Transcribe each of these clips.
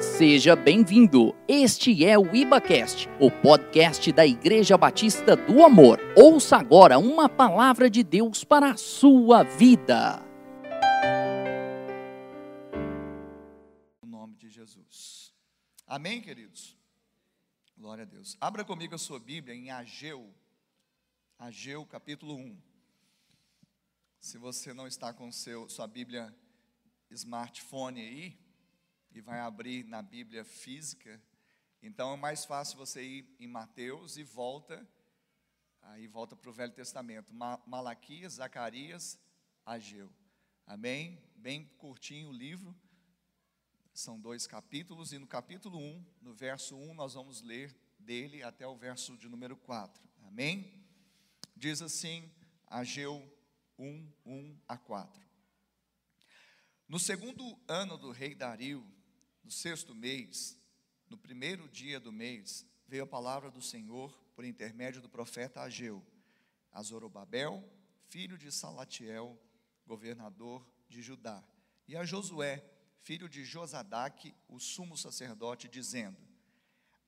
Seja bem-vindo. Este é o IbaCast, o podcast da Igreja Batista do Amor. Ouça agora uma palavra de Deus para a sua vida. No nome de Jesus. Amém, queridos? Glória a Deus. Abra comigo a sua Bíblia em Ageu, Ageu capítulo 1. Se você não está com seu, sua Bíblia smartphone aí, e vai abrir na Bíblia física, então é mais fácil você ir em Mateus e volta, aí volta para o Velho Testamento, Malaquias, Zacarias, Ageu. Amém? Bem curtinho o livro, são dois capítulos, e no capítulo 1, no verso 1, nós vamos ler dele até o verso de número 4. Amém? Diz assim, Ageu 1, 1 a 4. No segundo ano do rei Dario, no sexto mês, no primeiro dia do mês, veio a palavra do Senhor por intermédio do profeta Ageu, a Zorobabel, filho de Salatiel, governador de Judá, e a Josué, filho de Josadaque, o sumo sacerdote, dizendo: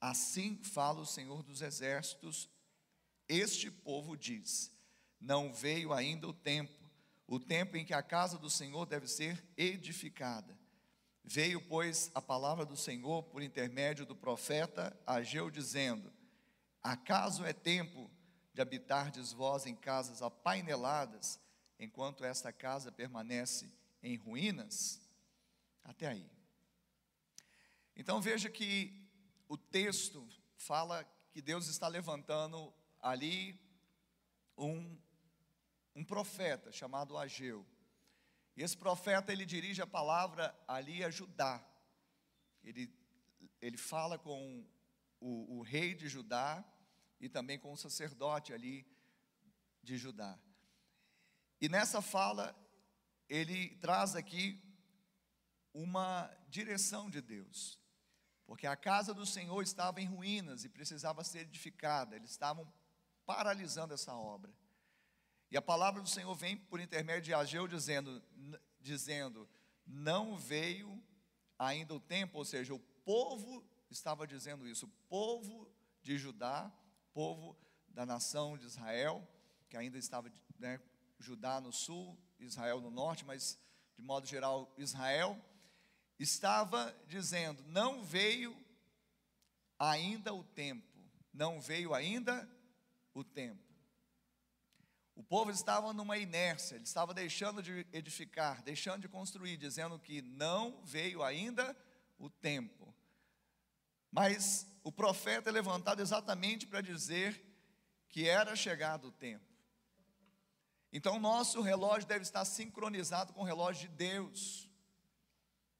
Assim fala o Senhor dos exércitos, este povo diz: Não veio ainda o tempo, o tempo em que a casa do Senhor deve ser edificada. Veio, pois, a palavra do Senhor por intermédio do profeta Ageu, dizendo: Acaso é tempo de habitardes vós em casas apaineladas, enquanto esta casa permanece em ruínas? Até aí. Então veja que o texto fala que Deus está levantando ali um, um profeta chamado Ageu. E esse profeta, ele dirige a palavra ali a Judá. Ele, ele fala com o, o rei de Judá e também com o sacerdote ali de Judá. E nessa fala, ele traz aqui uma direção de Deus, porque a casa do Senhor estava em ruínas e precisava ser edificada, eles estavam paralisando essa obra. E a palavra do Senhor vem por intermédio de Ageu dizendo, dizendo: Não veio ainda o tempo, ou seja, o povo estava dizendo isso, o povo de Judá, povo da nação de Israel, que ainda estava, né, Judá no sul, Israel no norte, mas de modo geral Israel, estava dizendo: Não veio ainda o tempo, não veio ainda o tempo. O povo estava numa inércia, ele estava deixando de edificar, deixando de construir, dizendo que não veio ainda o tempo. Mas o profeta é levantado exatamente para dizer que era chegado o tempo. Então, nosso relógio deve estar sincronizado com o relógio de Deus,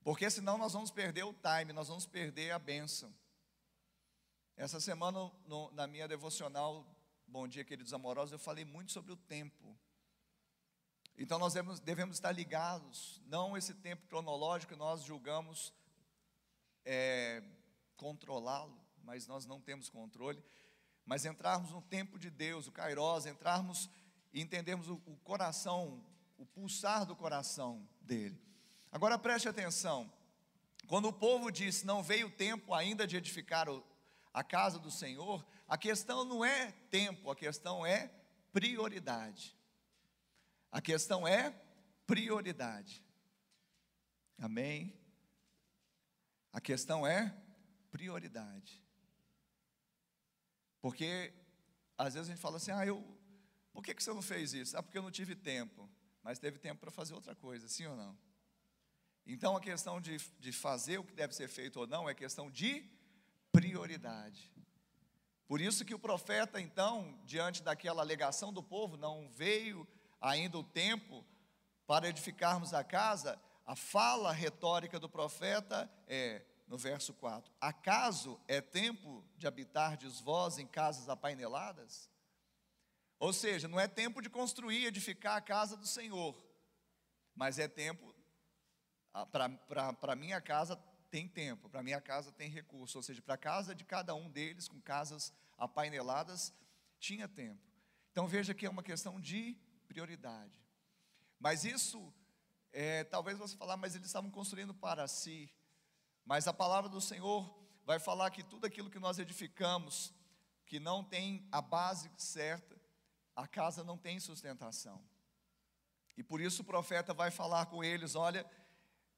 porque senão nós vamos perder o time, nós vamos perder a bênção. Essa semana, no, na minha devocional Bom dia, queridos amorosos. Eu falei muito sobre o tempo. Então nós devemos, devemos estar ligados, não esse tempo cronológico nós julgamos é, controlá-lo, mas nós não temos controle. Mas entrarmos no tempo de Deus, o Kairos, entrarmos e entendermos o, o coração, o pulsar do coração dele. Agora preste atenção. Quando o povo disse: Não veio o tempo ainda de edificar o, a casa do Senhor, a questão não é tempo, a questão é prioridade. A questão é prioridade. Amém? A questão é prioridade. Porque às vezes a gente fala assim: ah, eu, por que, que você não fez isso? Ah, porque eu não tive tempo. Mas teve tempo para fazer outra coisa, sim ou não? Então a questão de, de fazer o que deve ser feito ou não é questão de prioridade. Por isso que o profeta, então, diante daquela alegação do povo, não veio ainda o tempo para edificarmos a casa, a fala retórica do profeta é, no verso 4: Acaso é tempo de habitardes vós em casas apaineladas? Ou seja, não é tempo de construir, edificar a casa do Senhor, mas é tempo, para a minha casa tem tempo, para minha casa tem recurso, ou seja, para a casa de cada um deles, com casas apaineladas, tinha tempo. Então veja que é uma questão de prioridade. Mas isso, é, talvez você falar, mas eles estavam construindo para si. Mas a palavra do Senhor vai falar que tudo aquilo que nós edificamos, que não tem a base certa, a casa não tem sustentação. E por isso o profeta vai falar com eles: olha,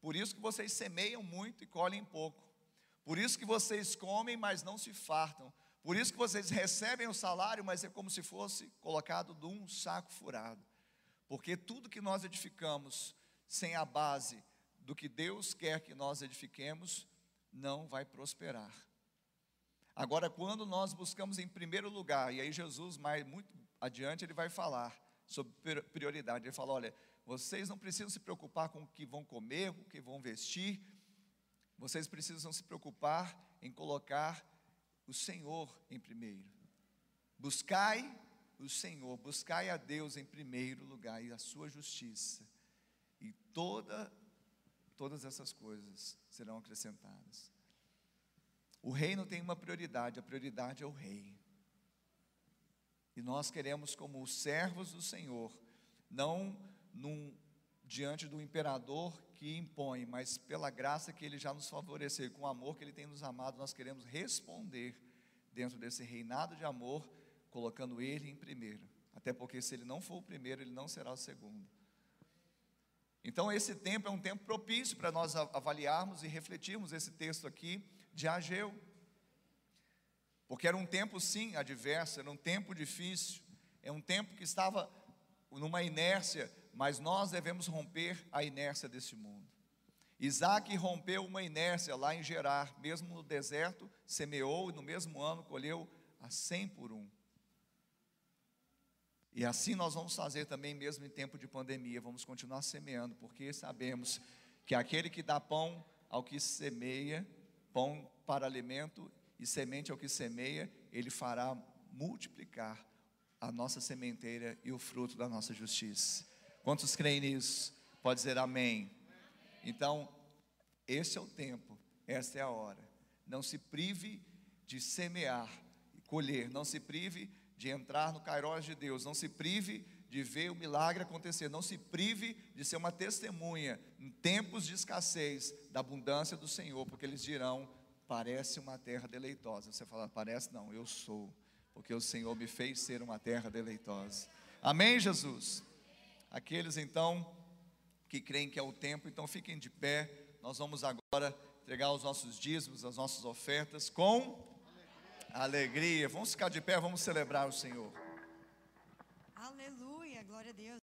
por isso que vocês semeiam muito e colhem pouco. Por isso que vocês comem, mas não se fartam. Por isso que vocês recebem o salário, mas é como se fosse colocado de um saco furado. Porque tudo que nós edificamos sem a base do que Deus quer que nós edifiquemos, não vai prosperar. Agora, quando nós buscamos em primeiro lugar, e aí Jesus, mais muito adiante, ele vai falar sobre prioridade. Ele fala: olha, vocês não precisam se preocupar com o que vão comer, com o que vão vestir, vocês precisam se preocupar em colocar o Senhor em primeiro. Buscai o Senhor, buscai a Deus em primeiro lugar e a sua justiça. E toda, todas essas coisas serão acrescentadas. O reino tem uma prioridade, a prioridade é o rei. E nós queremos, como servos do Senhor, não num, diante do imperador que impõe, mas pela graça que ele já nos favoreceu, com o amor que ele tem nos amado, nós queremos responder dentro desse reinado de amor, colocando ele em primeiro. Até porque se ele não for o primeiro, ele não será o segundo. Então esse tempo é um tempo propício para nós avaliarmos e refletirmos esse texto aqui de Ageu. Porque era um tempo sim adverso, era um tempo difícil, é um tempo que estava numa inércia mas nós devemos romper a inércia desse mundo. Isaac rompeu uma inércia lá em Gerar, mesmo no deserto, semeou e no mesmo ano colheu a cem por um. E assim nós vamos fazer também, mesmo em tempo de pandemia, vamos continuar semeando, porque sabemos que aquele que dá pão ao que semeia, pão para alimento e semente ao que semeia, ele fará multiplicar a nossa sementeira e o fruto da nossa justiça. Quantos creem nisso? Pode dizer amém. Então, esse é o tempo, esta é a hora. Não se prive de semear e colher, não se prive de entrar no Cairós de Deus, não se prive de ver o milagre acontecer, não se prive de ser uma testemunha em tempos de escassez da abundância do Senhor, porque eles dirão: parece uma terra deleitosa. Você fala, parece não, eu sou, porque o Senhor me fez ser uma terra deleitosa. Amém, Jesus? Aqueles então que creem que é o tempo, então fiquem de pé. Nós vamos agora entregar os nossos dízimos, as nossas ofertas com alegria. Vamos ficar de pé, vamos celebrar o Senhor. Aleluia, glória a Deus.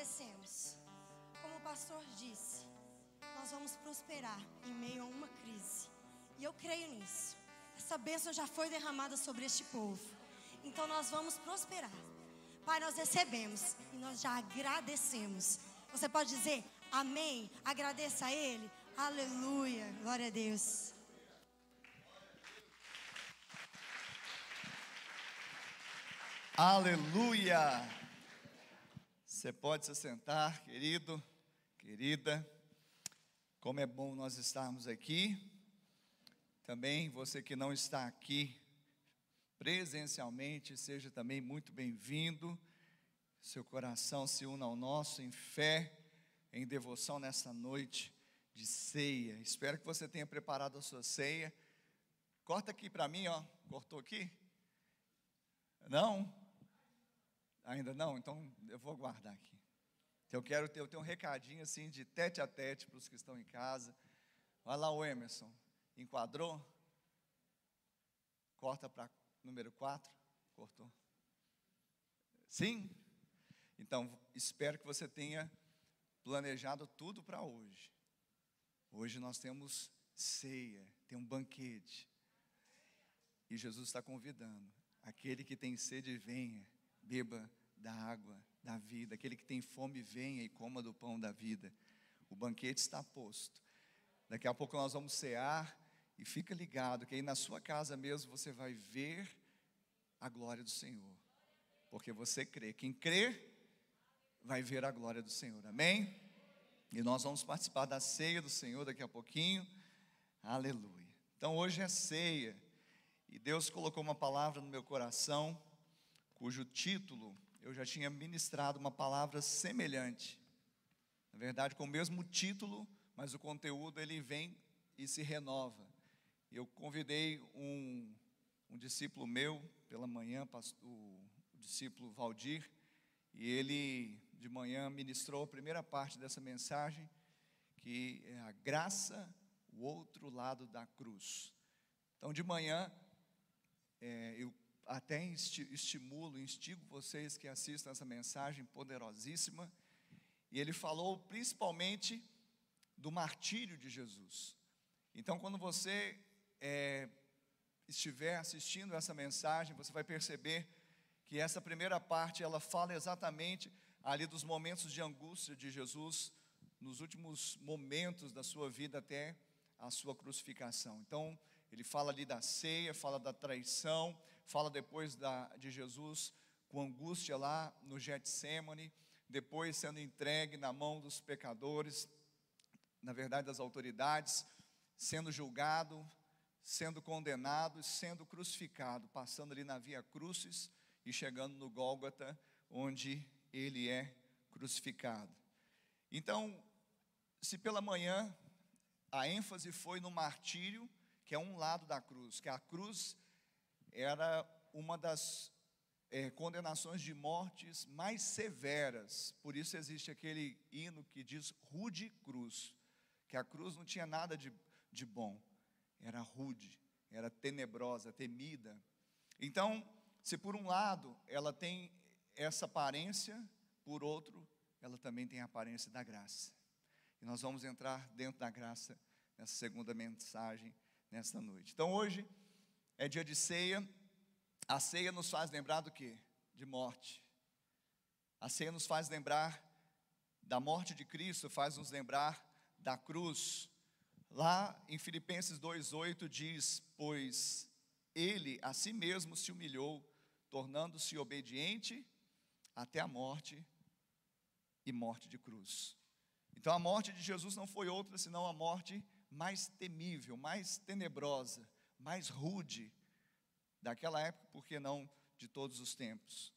Agradecemos. Como o pastor disse, nós vamos prosperar em meio a uma crise. E eu creio nisso. Essa bênção já foi derramada sobre este povo. Então nós vamos prosperar. Pai, nós recebemos e nós já agradecemos. Você pode dizer amém? Agradeça a Ele. Aleluia. Glória a Deus. Aleluia! Você pode se sentar, querido, querida. Como é bom nós estarmos aqui. Também você que não está aqui presencialmente, seja também muito bem-vindo. Seu coração se una ao nosso em fé, em devoção nessa noite de ceia. Espero que você tenha preparado a sua ceia. Corta aqui para mim, ó. Cortou aqui? Não? Ainda não? Então eu vou guardar aqui. Eu quero ter, eu tenho um recadinho assim de tete a tete para os que estão em casa. Olha lá o Emerson. Enquadrou? Corta para número 4. Cortou. Sim? Então, espero que você tenha planejado tudo para hoje. Hoje nós temos ceia, tem um banquete. E Jesus está convidando. Aquele que tem sede, venha, beba da água da vida. Aquele que tem fome, venha e coma do pão da vida. O banquete está posto. Daqui a pouco nós vamos cear e fica ligado que aí na sua casa mesmo você vai ver a glória do Senhor. Porque você crê. Quem crê vai ver a glória do Senhor. Amém? E nós vamos participar da ceia do Senhor daqui a pouquinho. Aleluia. Então hoje é ceia. E Deus colocou uma palavra no meu coração, cujo título eu já tinha ministrado uma palavra semelhante. Na verdade, com o mesmo título, mas o conteúdo ele vem e se renova. Eu convidei um, um discípulo meu pela manhã, o, o discípulo Valdir, e ele de manhã ministrou a primeira parte dessa mensagem, que é a graça, o outro lado da cruz. Então, de manhã, é, eu até estimulo, instigo vocês que assistam essa mensagem poderosíssima. E ele falou principalmente do martírio de Jesus. Então, quando você é, estiver assistindo essa mensagem, você vai perceber que essa primeira parte ela fala exatamente ali dos momentos de angústia de Jesus nos últimos momentos da sua vida até a sua crucificação. Então, ele fala ali da ceia, fala da traição, fala depois da, de Jesus com angústia lá no Getsemane, depois sendo entregue na mão dos pecadores, na verdade das autoridades, sendo julgado, sendo condenado sendo crucificado, passando ali na Via Crucis e chegando no Gólgota, onde ele é crucificado. Então, se pela manhã a ênfase foi no martírio, que é um lado da cruz, que a cruz era uma das é, condenações de mortes mais severas, por isso existe aquele hino que diz rude cruz, que a cruz não tinha nada de, de bom, era rude, era tenebrosa, temida. Então, se por um lado ela tem essa aparência, por outro, ela também tem a aparência da graça. E nós vamos entrar dentro da graça nessa segunda mensagem nesta noite. Então hoje é dia de ceia. A ceia nos faz lembrar do que? De morte. A ceia nos faz lembrar da morte de Cristo, faz nos lembrar da cruz. Lá em Filipenses 2:8 diz: "Pois ele a si mesmo se humilhou, tornando-se obediente até a morte e morte de cruz. Então a morte de Jesus não foi outra senão a morte mais temível, mais tenebrosa, mais rude daquela época, porque não de todos os tempos.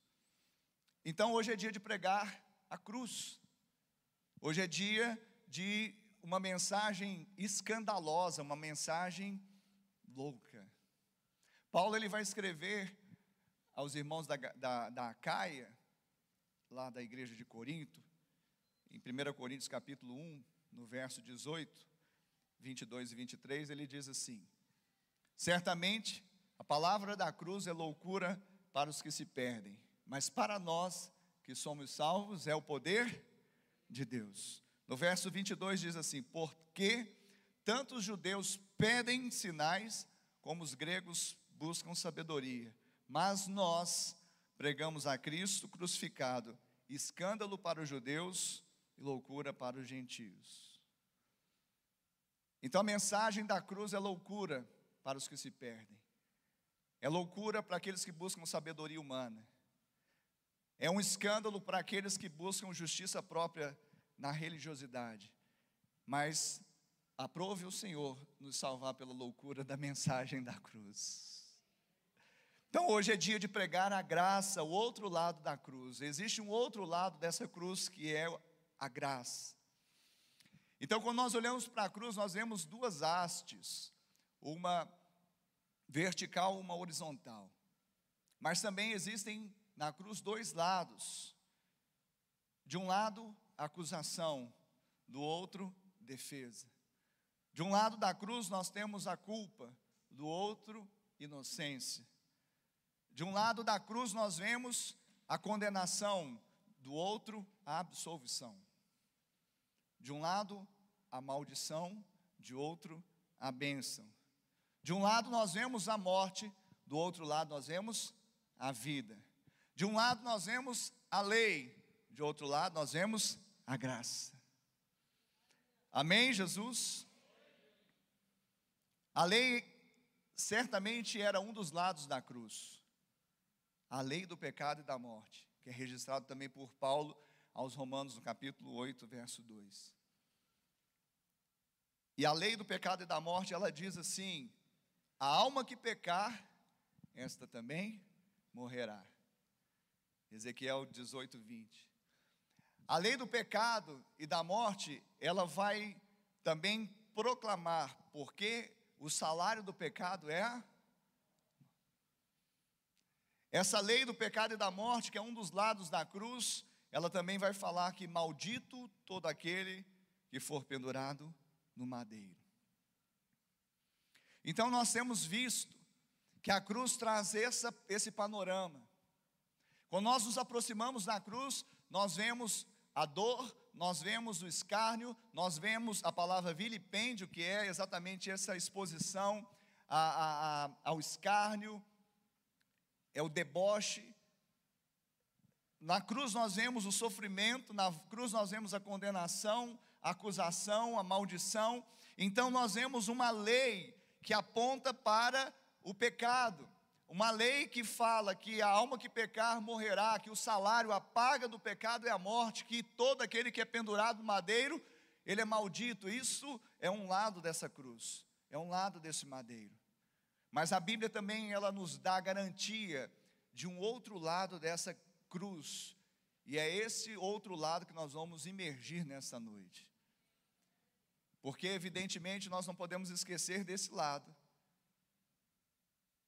Então hoje é dia de pregar a cruz. Hoje é dia de uma mensagem escandalosa, uma mensagem louca. Paulo ele vai escrever aos irmãos da, da, da Acaia, lá da igreja de Corinto, em 1 Coríntios capítulo 1, no verso 18, 22 e 23, ele diz assim: Certamente a palavra da cruz é loucura para os que se perdem, mas para nós que somos salvos é o poder de Deus. No verso 22 diz assim: Porque tanto os judeus pedem sinais, como os gregos buscam sabedoria, mas nós pregamos a Cristo crucificado, escândalo para os judeus e loucura para os gentios. Então a mensagem da cruz é loucura para os que se perdem, é loucura para aqueles que buscam sabedoria humana, é um escândalo para aqueles que buscam justiça própria na religiosidade, mas aprove o Senhor nos salvar pela loucura da mensagem da cruz. Então hoje é dia de pregar a graça, o outro lado da cruz. Existe um outro lado dessa cruz que é a graça. Então, quando nós olhamos para a cruz, nós vemos duas hastes, uma vertical, uma horizontal. Mas também existem na cruz dois lados. De um lado, acusação, do outro, defesa. De um lado da cruz nós temos a culpa, do outro, inocência. De um lado da cruz nós vemos a condenação, do outro, a absolvição. De um lado, a maldição, de outro, a bênção. De um lado nós vemos a morte, do outro lado nós vemos a vida. De um lado nós vemos a lei, de outro lado nós vemos a graça. Amém, Jesus? A lei certamente era um dos lados da cruz a lei do pecado e da morte, que é registrado também por Paulo aos Romanos, no capítulo 8, verso 2. E a lei do pecado e da morte, ela diz assim: a alma que pecar, esta também morrerá. Ezequiel 18, 20. A lei do pecado e da morte, ela vai também proclamar, porque o salário do pecado é essa lei do pecado e da morte, que é um dos lados da cruz, ela também vai falar que maldito todo aquele que for pendurado no madeiro. Então nós temos visto que a cruz traz essa, esse panorama. Quando nós nos aproximamos da cruz, nós vemos a dor, nós vemos o escárnio, nós vemos a palavra vilipêndio, que é exatamente essa exposição a, a, a, ao escárnio, é o deboche. Na cruz nós vemos o sofrimento, na cruz nós vemos a condenação, a acusação, a maldição. Então nós vemos uma lei que aponta para o pecado. Uma lei que fala que a alma que pecar morrerá, que o salário, a paga do pecado é a morte, que todo aquele que é pendurado no madeiro, ele é maldito. Isso é um lado dessa cruz, é um lado desse madeiro. Mas a Bíblia também ela nos dá garantia de um outro lado dessa cruz. E é esse outro lado que nós vamos imergir nessa noite. Porque evidentemente nós não podemos esquecer desse lado.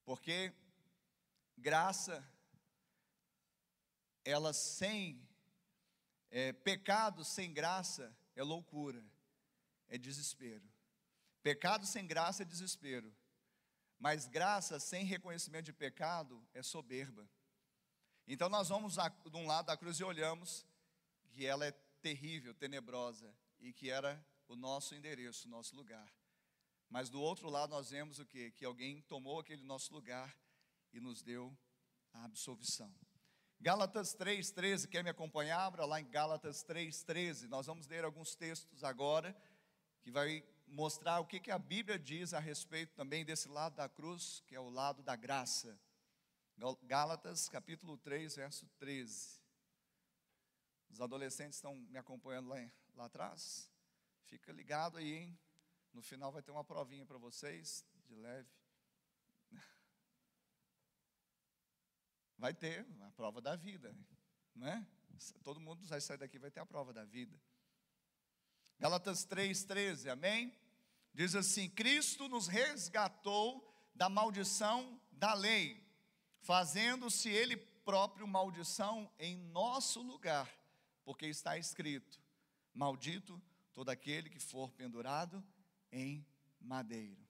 Porque graça ela sem é, pecado sem graça é loucura, é desespero. Pecado sem graça é desespero. Mas graça sem reconhecimento de pecado é soberba. Então nós vamos de um lado da cruz e olhamos que ela é terrível, tenebrosa e que era o nosso endereço, o nosso lugar. Mas do outro lado nós vemos o que? Que alguém tomou aquele nosso lugar e nos deu a absolvição. Gálatas 3,13, quer me acompanhar? Abra lá em Gálatas 3,13. Nós vamos ler alguns textos agora que vai mostrar o que, que a Bíblia diz a respeito também desse lado da cruz, que é o lado da graça. Gálatas capítulo 3, verso 13. Os adolescentes estão me acompanhando lá, lá atrás? Fica ligado aí, hein? No final vai ter uma provinha para vocês, de leve. Vai ter a prova da vida, não é? Todo mundo vai sair daqui vai ter a prova da vida. Gálatas 3,13, amém? Diz assim: Cristo nos resgatou da maldição da lei, fazendo-se Ele próprio maldição em nosso lugar, porque está escrito: Maldito todo aquele que for pendurado em madeiro.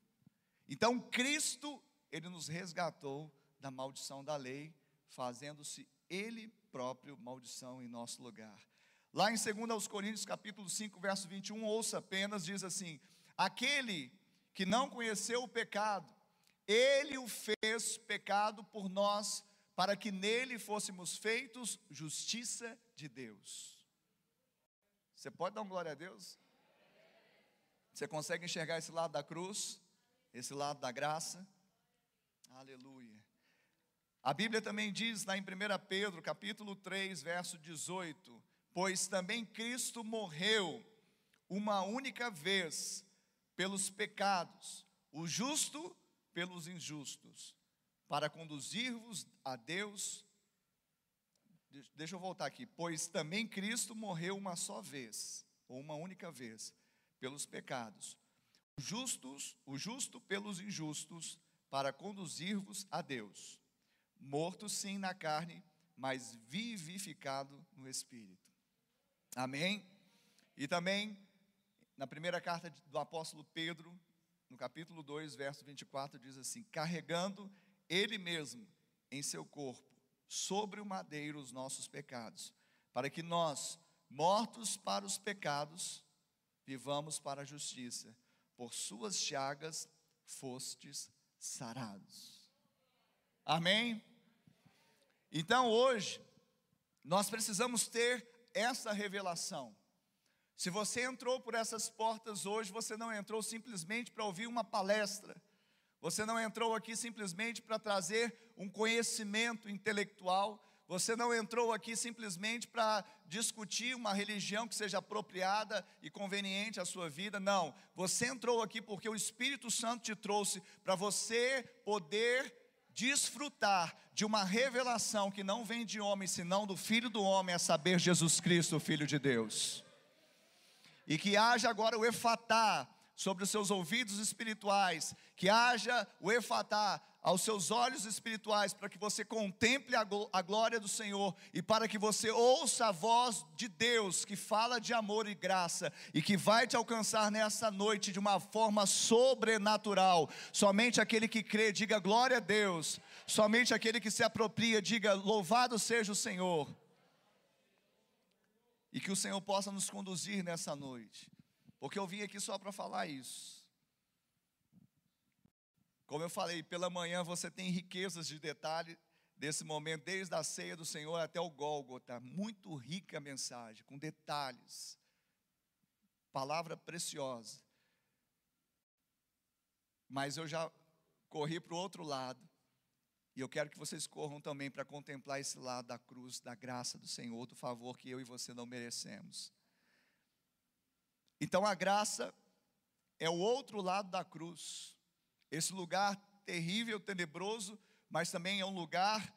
Então, Cristo, Ele nos resgatou da maldição da lei, fazendo-se Ele próprio maldição em nosso lugar. Lá em 2 Coríntios, capítulo 5, verso 21, ouça apenas, diz assim: Aquele que não conheceu o pecado, ele o fez pecado por nós, para que nele fôssemos feitos justiça de Deus. Você pode dar uma glória a Deus? Você consegue enxergar esse lado da cruz? Esse lado da graça? Aleluia. A Bíblia também diz lá em 1 Pedro, capítulo 3, verso 18: Pois também Cristo morreu uma única vez pelos pecados, o justo pelos injustos, para conduzir-vos a Deus. Deixa eu voltar aqui. Pois também Cristo morreu uma só vez, ou uma única vez, pelos pecados, os justos, o justo pelos injustos, para conduzir-vos a Deus. Morto sim na carne, mas vivificado no espírito. Amém? E também na primeira carta do apóstolo Pedro, no capítulo 2, verso 24, diz assim: carregando ele mesmo em seu corpo, sobre o madeiro, os nossos pecados, para que nós, mortos para os pecados, vivamos para a justiça. Por suas chagas fostes sarados. Amém? Então hoje, nós precisamos ter essa revelação. Se você entrou por essas portas hoje, você não entrou simplesmente para ouvir uma palestra, você não entrou aqui simplesmente para trazer um conhecimento intelectual, você não entrou aqui simplesmente para discutir uma religião que seja apropriada e conveniente à sua vida, não. Você entrou aqui porque o Espírito Santo te trouxe para você poder desfrutar de uma revelação que não vem de homem, senão do Filho do homem, a saber, Jesus Cristo, o Filho de Deus. E que haja agora o efatá sobre os seus ouvidos espirituais, que haja o efatá aos seus olhos espirituais, para que você contemple a glória do Senhor e para que você ouça a voz de Deus que fala de amor e graça e que vai te alcançar nessa noite de uma forma sobrenatural. Somente aquele que crê, diga glória a Deus. Somente aquele que se apropria, diga louvado seja o Senhor. E que o Senhor possa nos conduzir nessa noite. Porque eu vim aqui só para falar isso. Como eu falei, pela manhã você tem riquezas de detalhe desse momento, desde a ceia do Senhor até o Gólgota. Muito rica a mensagem, com detalhes. Palavra preciosa. Mas eu já corri para o outro lado. E eu quero que vocês corram também para contemplar esse lado da cruz, da graça do Senhor, do favor que eu e você não merecemos. Então a graça é o outro lado da cruz. Esse lugar terrível, tenebroso, mas também é um lugar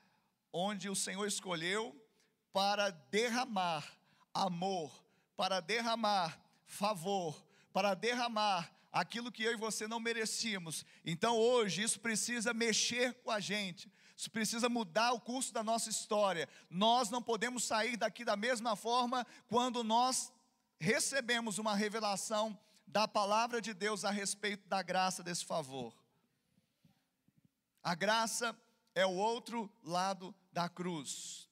onde o Senhor escolheu para derramar amor, para derramar favor, para derramar aquilo que eu e você não merecíamos. Então hoje isso precisa mexer com a gente. Isso precisa mudar o curso da nossa história. Nós não podemos sair daqui da mesma forma quando nós recebemos uma revelação da palavra de Deus a respeito da graça desse favor. A graça é o outro lado da cruz.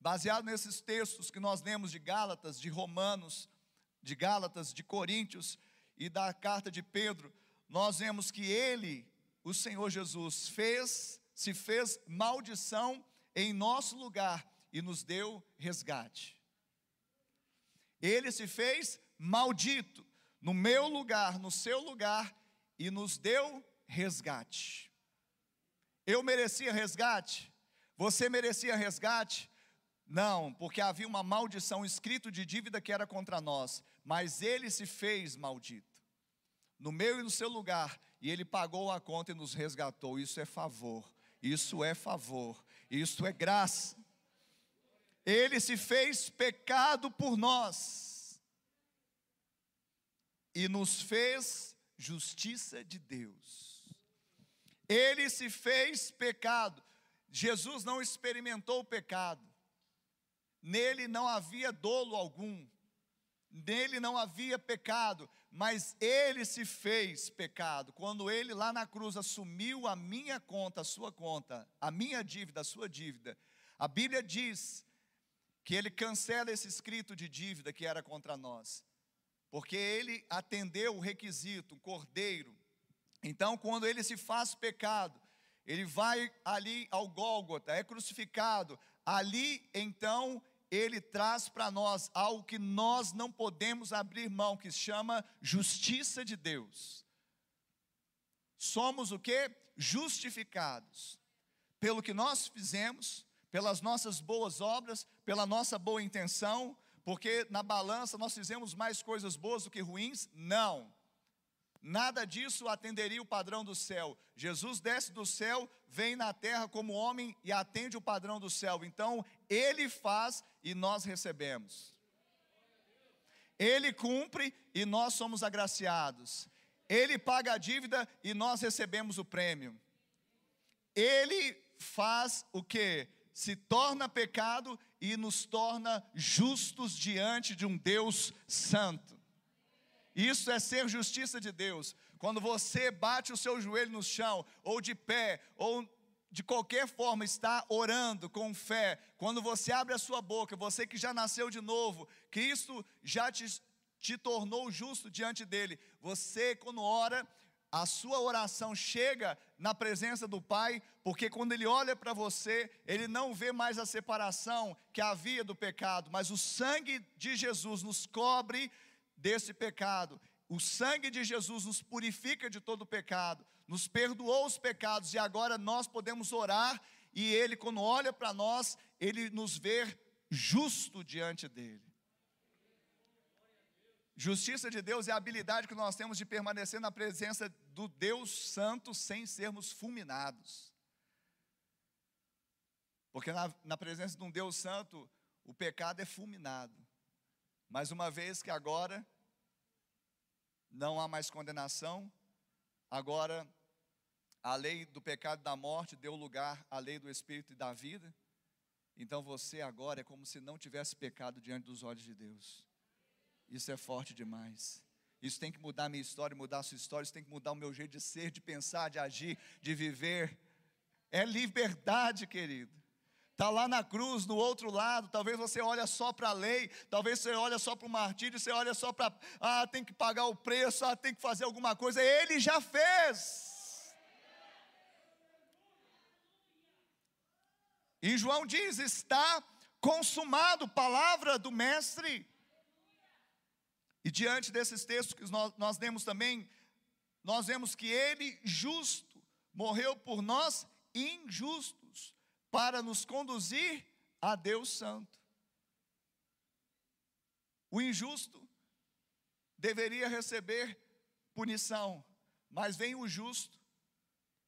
Baseado nesses textos que nós lemos de Gálatas, de Romanos, de Gálatas, de Coríntios e da carta de Pedro, nós vemos que ele, o Senhor Jesus, fez, se fez maldição em nosso lugar e nos deu resgate. Ele se fez maldito no meu lugar, no seu lugar e nos deu resgate. Eu merecia resgate? Você merecia resgate? Não, porque havia uma maldição escrito de dívida que era contra nós, mas ele se fez maldito. No meu e no seu lugar, e ele pagou a conta e nos resgatou. Isso é favor. Isso é favor. Isso é graça. Ele se fez pecado por nós e nos fez justiça de Deus. Ele se fez pecado. Jesus não experimentou o pecado. Nele não havia dolo algum. Nele não havia pecado, mas ele se fez pecado. Quando ele lá na cruz assumiu a minha conta, a sua conta, a minha dívida, a sua dívida, A Bíblia diz que ele cancela esse escrito de dívida que era contra nós, porque ele atendeu o requisito, o cordeiro. Então, quando ele se faz pecado, ele vai ali ao Gólgota, é crucificado. Ali, então, ele traz para nós algo que nós não podemos abrir mão, que se chama justiça de Deus. Somos o que? Justificados pelo que nós fizemos, pelas nossas boas obras, pela nossa boa intenção, porque na balança nós fizemos mais coisas boas do que ruins? Não. Nada disso atenderia o padrão do céu. Jesus desce do céu, vem na terra como homem e atende o padrão do céu. Então, ele faz e nós recebemos. Ele cumpre e nós somos agraciados. Ele paga a dívida e nós recebemos o prêmio. Ele faz o que? Se torna pecado e nos torna justos diante de um Deus santo. Isso é ser justiça de Deus. Quando você bate o seu joelho no chão, ou de pé, ou de qualquer forma está orando com fé, quando você abre a sua boca, você que já nasceu de novo, Cristo já te, te tornou justo diante dele. Você, quando ora, a sua oração chega na presença do Pai, porque quando Ele olha para você, Ele não vê mais a separação que havia do pecado, mas o sangue de Jesus nos cobre desse pecado. O sangue de Jesus nos purifica de todo pecado, nos perdoou os pecados e agora nós podemos orar e Ele, quando olha para nós, Ele nos vê justo diante dEle. Justiça de Deus é a habilidade que nós temos de permanecer na presença do Deus Santo sem sermos fulminados. Porque na, na presença de um Deus Santo, o pecado é fulminado. Mas uma vez que agora não há mais condenação, agora a lei do pecado e da morte deu lugar à lei do espírito e da vida. Então você agora é como se não tivesse pecado diante dos olhos de Deus. Isso é forte demais. Isso tem que mudar a minha história, mudar a sua história, isso tem que mudar o meu jeito de ser, de pensar, de agir, de viver. É liberdade, querido. Está lá na cruz, no outro lado, talvez você olha só para a lei, talvez você olha só para o martírio, você olha só para, ah, tem que pagar o preço, ah, tem que fazer alguma coisa, ele já fez. E João diz: está consumado, palavra do Mestre. E diante desses textos que nós, nós demos também, nós vemos que ele, justo, morreu por nós injustos para nos conduzir a Deus Santo. O injusto deveria receber punição, mas vem o justo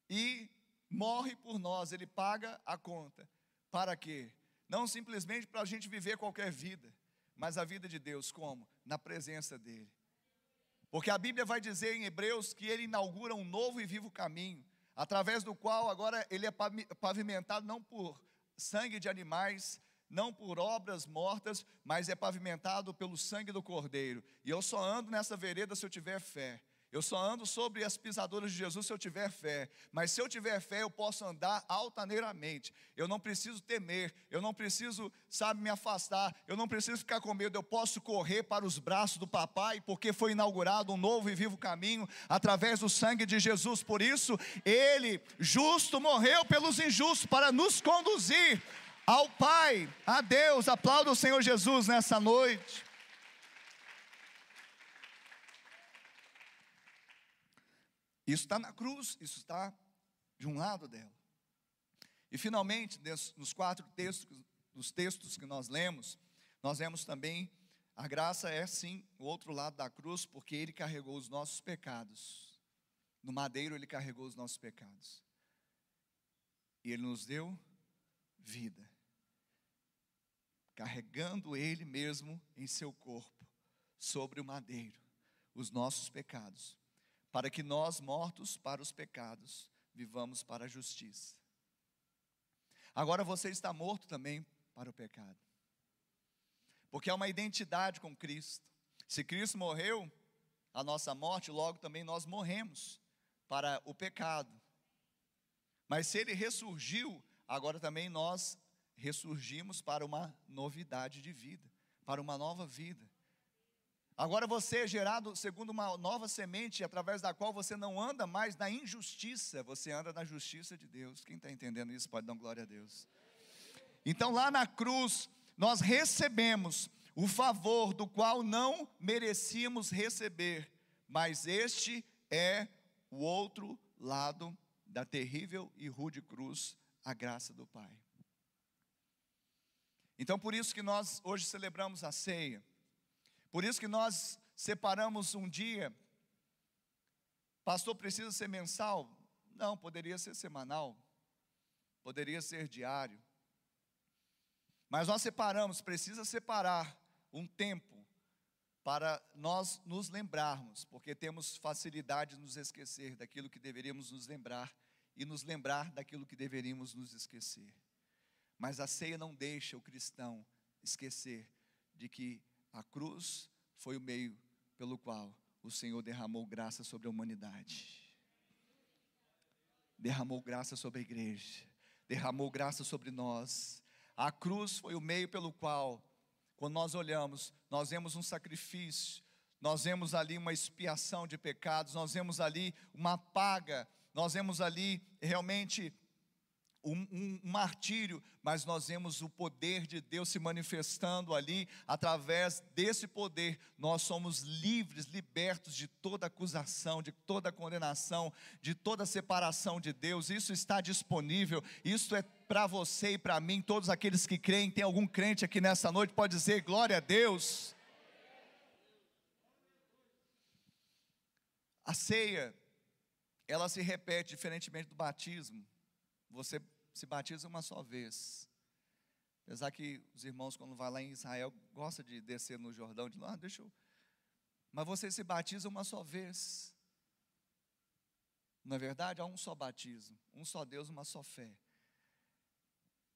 e morre por nós, ele paga a conta. Para quê? Não simplesmente para a gente viver qualquer vida, mas a vida de Deus, como? Na presença dEle. Porque a Bíblia vai dizer em Hebreus que ele inaugura um novo e vivo caminho através do qual agora ele é pavimentado não por sangue de animais, não por obras mortas, mas é pavimentado pelo sangue do Cordeiro. E eu só ando nessa vereda se eu tiver fé. Eu só ando sobre as pisaduras de Jesus se eu tiver fé. Mas se eu tiver fé, eu posso andar altaneiramente. Eu não preciso temer, eu não preciso, sabe, me afastar, eu não preciso ficar com medo. Eu posso correr para os braços do papai, porque foi inaugurado um novo e vivo caminho através do sangue de Jesus. Por isso, ele, justo, morreu pelos injustos para nos conduzir ao Pai, a Deus. Aplauda o Senhor Jesus nessa noite. Isso está na cruz, isso está de um lado dela. E finalmente, nos quatro textos, dos textos que nós lemos, nós vemos também a graça é sim o outro lado da cruz, porque ele carregou os nossos pecados. No madeiro ele carregou os nossos pecados. E ele nos deu vida. Carregando ele mesmo em seu corpo, sobre o madeiro, os nossos pecados para que nós, mortos para os pecados, vivamos para a justiça. Agora você está morto também para o pecado, porque é uma identidade com Cristo. Se Cristo morreu, a nossa morte, logo também nós morremos para o pecado. Mas se ele ressurgiu, agora também nós ressurgimos para uma novidade de vida, para uma nova vida. Agora você é gerado segundo uma nova semente, através da qual você não anda mais na injustiça, você anda na justiça de Deus. Quem está entendendo isso pode dar glória a Deus. Então, lá na cruz, nós recebemos o favor do qual não merecíamos receber, mas este é o outro lado da terrível e rude cruz, a graça do Pai. Então, por isso que nós hoje celebramos a ceia, por isso que nós separamos um dia. Pastor, precisa ser mensal? Não, poderia ser semanal, poderia ser diário. Mas nós separamos, precisa separar um tempo para nós nos lembrarmos, porque temos facilidade de nos esquecer daquilo que deveríamos nos lembrar e nos lembrar daquilo que deveríamos nos esquecer. Mas a ceia não deixa o cristão esquecer de que a cruz foi o meio pelo qual o Senhor derramou graça sobre a humanidade. Derramou graça sobre a igreja, derramou graça sobre nós. A cruz foi o meio pelo qual quando nós olhamos, nós vemos um sacrifício, nós vemos ali uma expiação de pecados, nós vemos ali uma paga, nós vemos ali realmente um, um, martírio, mas nós vemos o poder de Deus se manifestando ali, através desse poder, nós somos livres, libertos de toda acusação, de toda condenação, de toda separação de Deus, isso está disponível, isso é para você e para mim, todos aqueles que creem, tem algum crente aqui nessa noite, pode dizer glória a Deus. A ceia, ela se repete diferentemente do batismo. Você se batiza uma só vez. Apesar que os irmãos, quando vai lá em Israel, gostam de descer no Jordão, de lá, ah, deixa eu. Mas você se batiza uma só vez. Na verdade, há um só batismo, um só Deus, uma só fé.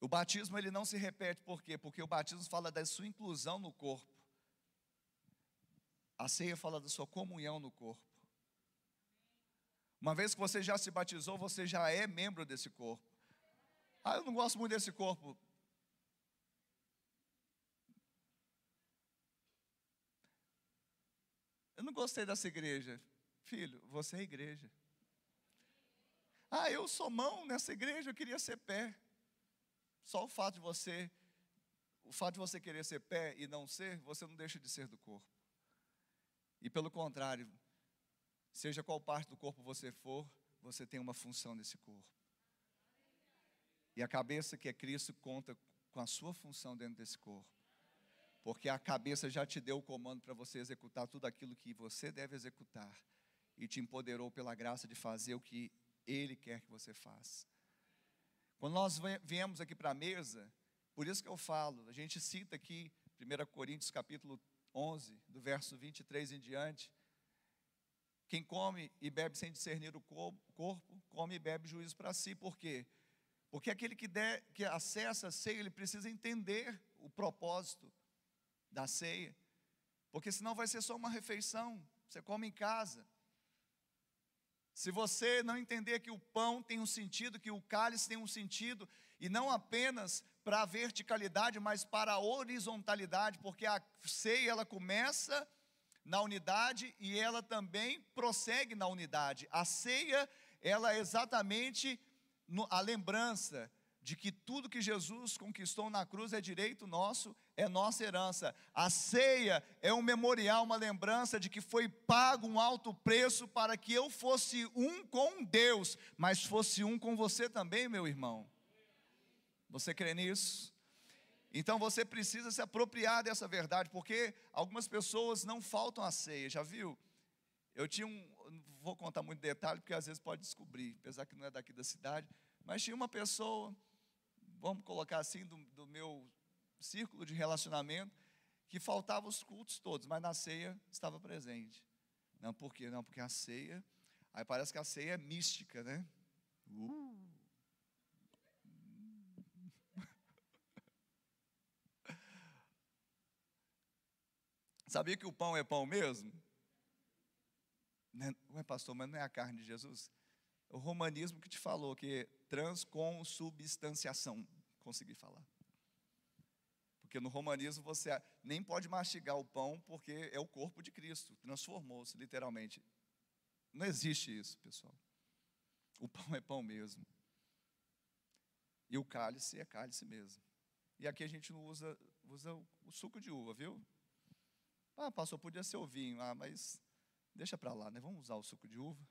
O batismo ele não se repete, por quê? Porque o batismo fala da sua inclusão no corpo. A ceia fala da sua comunhão no corpo. Uma vez que você já se batizou, você já é membro desse corpo. Ah, eu não gosto muito desse corpo. Eu não gostei dessa igreja. Filho, você é igreja. Ah, eu sou mão nessa igreja, eu queria ser pé. Só o fato de você, o fato de você querer ser pé e não ser, você não deixa de ser do corpo. E pelo contrário, seja qual parte do corpo você for, você tem uma função nesse corpo. E a cabeça que é Cristo conta com a sua função dentro desse corpo. Porque a cabeça já te deu o comando para você executar tudo aquilo que você deve executar. E te empoderou pela graça de fazer o que Ele quer que você faça. Quando nós viemos aqui para a mesa, por isso que eu falo, a gente cita aqui 1 Coríntios capítulo 11, do verso 23 em diante. Quem come e bebe sem discernir o corpo, come e bebe juízo para si. Por quê? Porque aquele que, der, que acessa a ceia, ele precisa entender o propósito da ceia. Porque senão vai ser só uma refeição. Você come em casa. Se você não entender que o pão tem um sentido, que o cálice tem um sentido, e não apenas para a verticalidade, mas para a horizontalidade, porque a ceia ela começa na unidade e ela também prossegue na unidade. A ceia, ela é exatamente a lembrança de que tudo que Jesus conquistou na cruz é direito nosso, é nossa herança. A ceia é um memorial, uma lembrança de que foi pago um alto preço para que eu fosse um com Deus, mas fosse um com você também, meu irmão. Você crê nisso? Então você precisa se apropriar dessa verdade, porque algumas pessoas não faltam a ceia, já viu? Eu tinha um, não vou contar muito detalhe, porque às vezes pode descobrir, apesar que não é daqui da cidade, mas tinha uma pessoa vamos colocar assim, do, do meu círculo de relacionamento, que faltava os cultos todos, mas na ceia estava presente. Não, por quê? Não, porque a ceia, aí parece que a ceia é mística, né? Uh. Sabia que o pão é pão mesmo? Não é, pastor, mas não é a carne de Jesus? O romanismo que te falou que transconsubstanciação, consegui falar. Porque no romanismo você nem pode mastigar o pão, porque é o corpo de Cristo, transformou-se literalmente. Não existe isso, pessoal. O pão é pão mesmo. E o cálice é cálice mesmo. E aqui a gente não usa, usa o suco de uva, viu? Ah, pastor, podia ser o vinho. Ah, mas deixa para lá, né? Vamos usar o suco de uva.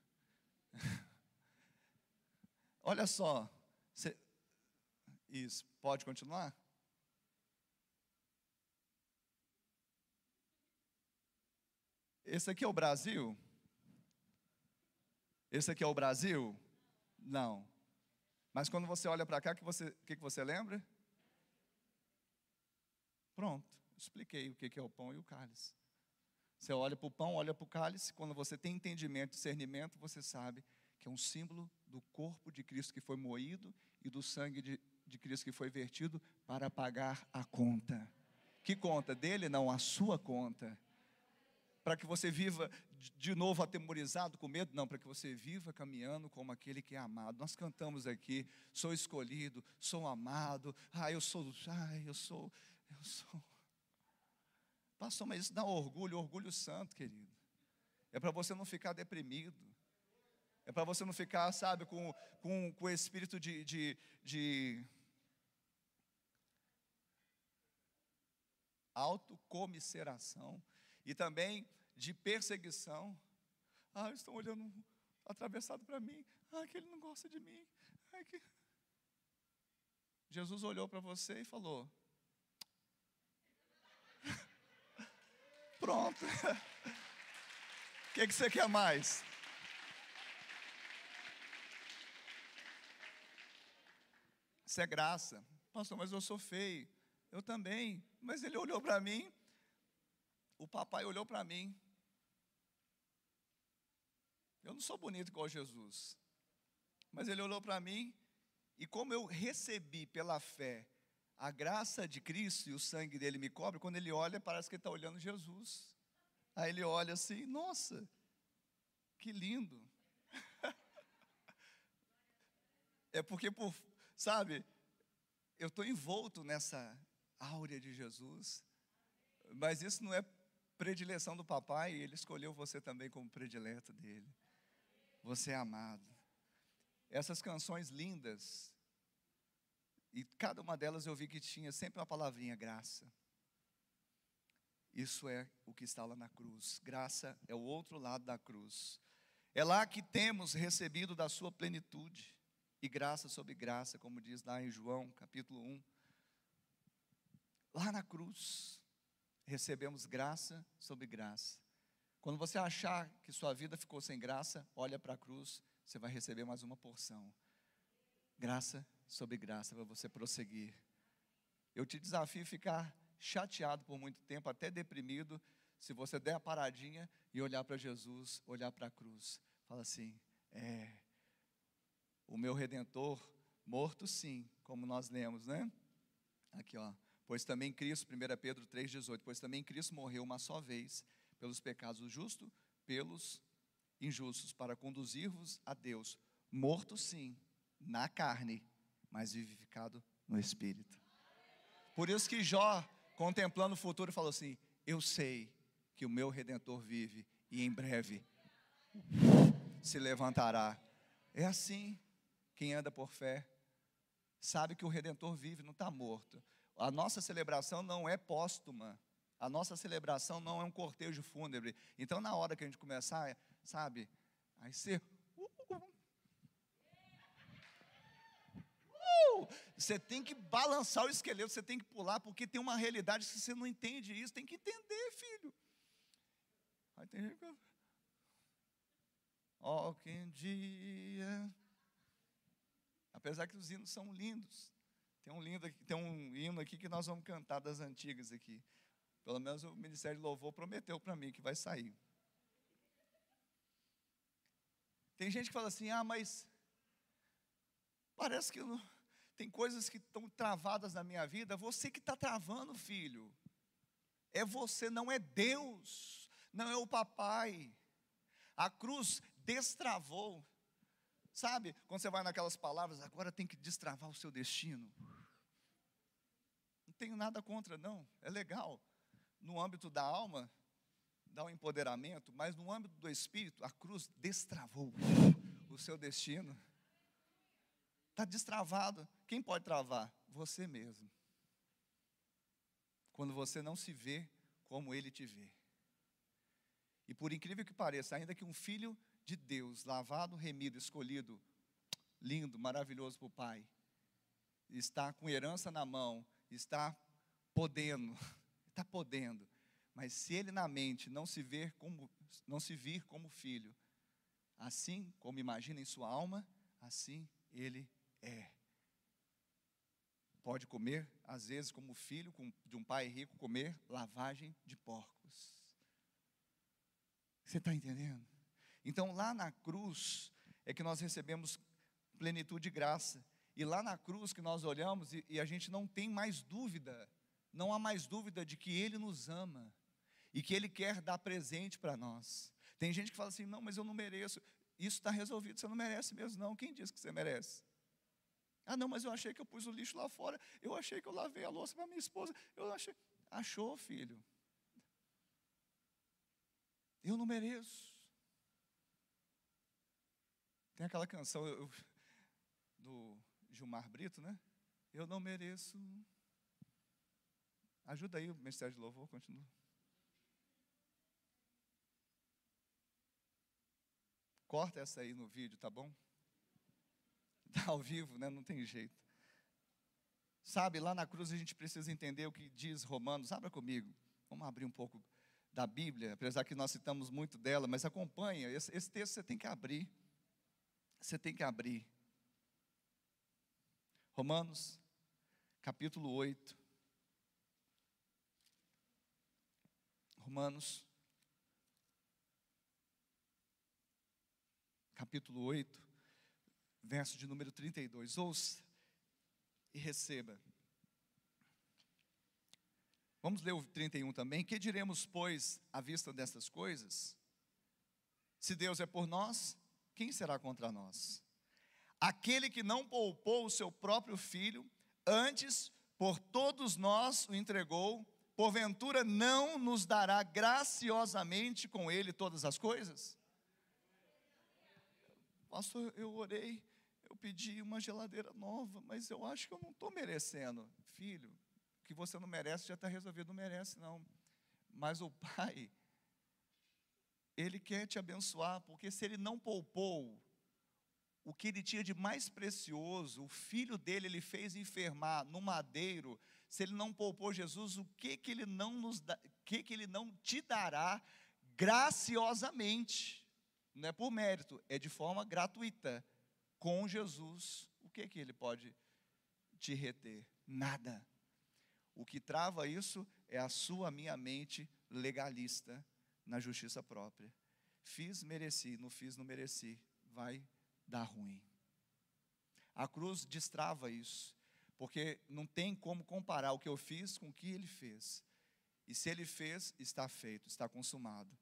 Olha só. Cê... Isso, pode continuar? Esse aqui é o Brasil? Esse aqui é o Brasil? Não. Mas quando você olha para cá, o que você, que, que você lembra? Pronto, expliquei o que é o pão e o cálice. Você olha para o pão, olha para o cálice, quando você tem entendimento, discernimento, você sabe que é um símbolo do corpo de Cristo que foi moído e do sangue de, de Cristo que foi vertido para pagar a conta. Que conta? Dele não, a sua conta para que você viva de novo atemorizado, com medo, não, para que você viva caminhando como aquele que é amado. Nós cantamos aqui, sou escolhido, sou amado, ah, eu sou, ah, eu sou, eu sou. Pastor, mas isso dá orgulho, orgulho santo, querido. É para você não ficar deprimido. É para você não ficar, sabe, com, com, com espírito de, de, de autocomisseração e também de perseguição. Ah, estão olhando atravessado para mim. Ah, que ele não gosta de mim. Que... Jesus olhou para você e falou: Pronto. O que, que você quer mais? Isso é graça. Pastor, mas eu sou feio. Eu também. Mas ele olhou para mim o papai olhou para mim. Eu não sou bonito igual Jesus. Mas ele olhou para mim e como eu recebi pela fé a graça de Cristo e o sangue dele me cobre, quando ele olha, parece que ele está olhando Jesus. Aí ele olha assim, nossa, que lindo. é porque, por, sabe, eu estou envolto nessa áurea de Jesus, mas isso não é predileção do papai ele escolheu você também como predileto dele. Você é amado. Essas canções lindas, e cada uma delas eu vi que tinha sempre uma palavrinha graça. Isso é o que está lá na cruz. Graça é o outro lado da cruz. É lá que temos recebido da sua plenitude e graça sobre graça, como diz lá em João, capítulo 1. Lá na cruz recebemos graça sobre graça. Quando você achar que sua vida ficou sem graça, olha para a cruz, você vai receber mais uma porção. Graça sobre graça para você prosseguir. Eu te desafio a ficar chateado por muito tempo, até deprimido, se você der a paradinha e olhar para Jesus, olhar para a cruz. Fala assim: é, o meu redentor, morto sim, como nós lemos, né? Aqui, ó. Pois também Cristo, 1 Pedro 3,18, pois também Cristo morreu uma só vez pelos pecados do justo, pelos injustos, para conduzir-vos a Deus, morto sim, na carne, mas vivificado no Espírito. Por isso que Jó, contemplando o futuro, falou assim: Eu sei que o meu redentor vive e em breve se levantará. É assim, quem anda por fé, sabe que o redentor vive, não está morto. A nossa celebração não é póstuma. A nossa celebração não é um cortejo fúnebre. Então, na hora que a gente começar, sabe, aí você. Uh, você tem que balançar o esqueleto, você tem que pular, porque tem uma realidade que você não entende isso, tem que entender, filho. Aí tem gente que. Que dia. Apesar que os hinos são lindos. Tem um, lindo, tem um hino aqui que nós vamos cantar das antigas aqui. Pelo menos o Ministério de Louvor prometeu para mim que vai sair. Tem gente que fala assim: ah, mas parece que não, tem coisas que estão travadas na minha vida. Você que está travando, filho. É você, não é Deus, não é o papai. A cruz destravou. Sabe, quando você vai naquelas palavras, agora tem que destravar o seu destino tenho nada contra, não, é legal. No âmbito da alma, dá um empoderamento, mas no âmbito do espírito, a cruz destravou o seu destino. Está destravado. Quem pode travar? Você mesmo. Quando você não se vê como ele te vê. E por incrível que pareça, ainda que um filho de Deus, lavado, remido, escolhido, lindo, maravilhoso para o Pai, está com herança na mão, está podendo, está podendo, mas se ele na mente não se ver como, não se vir como filho, assim como imagina em sua alma, assim ele é. Pode comer, às vezes, como filho de um pai rico, comer lavagem de porcos. Você está entendendo? Então, lá na cruz é que nós recebemos plenitude de graça. E lá na cruz que nós olhamos e, e, a gente não tem mais dúvida, não há mais dúvida de que Ele nos ama e que Ele quer dar presente para nós. Tem gente que fala assim: não, mas eu não mereço. Isso está resolvido, você não merece mesmo, não. Quem disse que você merece? Ah, não, mas eu achei que eu pus o lixo lá fora. Eu achei que eu lavei a louça para minha esposa. Eu achei. Achou, filho. Eu não mereço. Tem aquela canção eu, do Gilmar Brito, né? Eu não mereço. Ajuda aí o Ministério de Louvor, continua. Corta essa aí no vídeo, tá bom? Está ao vivo, né? Não tem jeito. Sabe, lá na cruz a gente precisa entender o que diz Romanos. Abra comigo. Vamos abrir um pouco da Bíblia, apesar que nós citamos muito dela, mas acompanha. Esse, esse texto você tem que abrir. Você tem que abrir. Romanos, capítulo 8. Romanos, capítulo 8, verso de número 32. Ouça e receba. Vamos ler o 31 também. Que diremos, pois, à vista destas coisas? Se Deus é por nós, quem será contra nós? Aquele que não poupou o seu próprio filho, antes por todos nós o entregou, porventura não nos dará graciosamente com ele todas as coisas? Pastor, eu orei, eu pedi uma geladeira nova, mas eu acho que eu não estou merecendo. Filho, que você não merece já está resolvido, não merece não. Mas o Pai, Ele quer te abençoar, porque se Ele não poupou o que Ele tinha de mais precioso, o filho dele Ele fez enfermar no madeiro, se Ele não poupou Jesus, o que que Ele não nos dá, que que Ele não te dará graciosamente? não é por mérito, é de forma gratuita. Com Jesus, o que que ele pode te reter? Nada. O que trava isso é a sua minha mente legalista na justiça própria. Fiz, mereci, não fiz, não mereci. Vai dar ruim. A cruz destrava isso, porque não tem como comparar o que eu fiz com o que ele fez. E se ele fez, está feito, está consumado.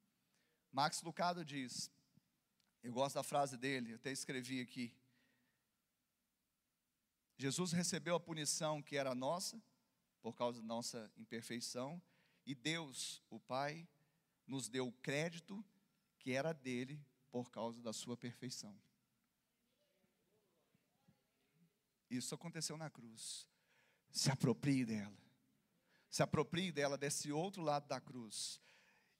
Max Lucado diz: eu gosto da frase dele, até escrevi aqui. Jesus recebeu a punição que era nossa, por causa da nossa imperfeição, e Deus, o Pai, nos deu o crédito que era dele por causa da sua perfeição. Isso aconteceu na cruz. Se aproprie dela. Se aproprie dela desse outro lado da cruz.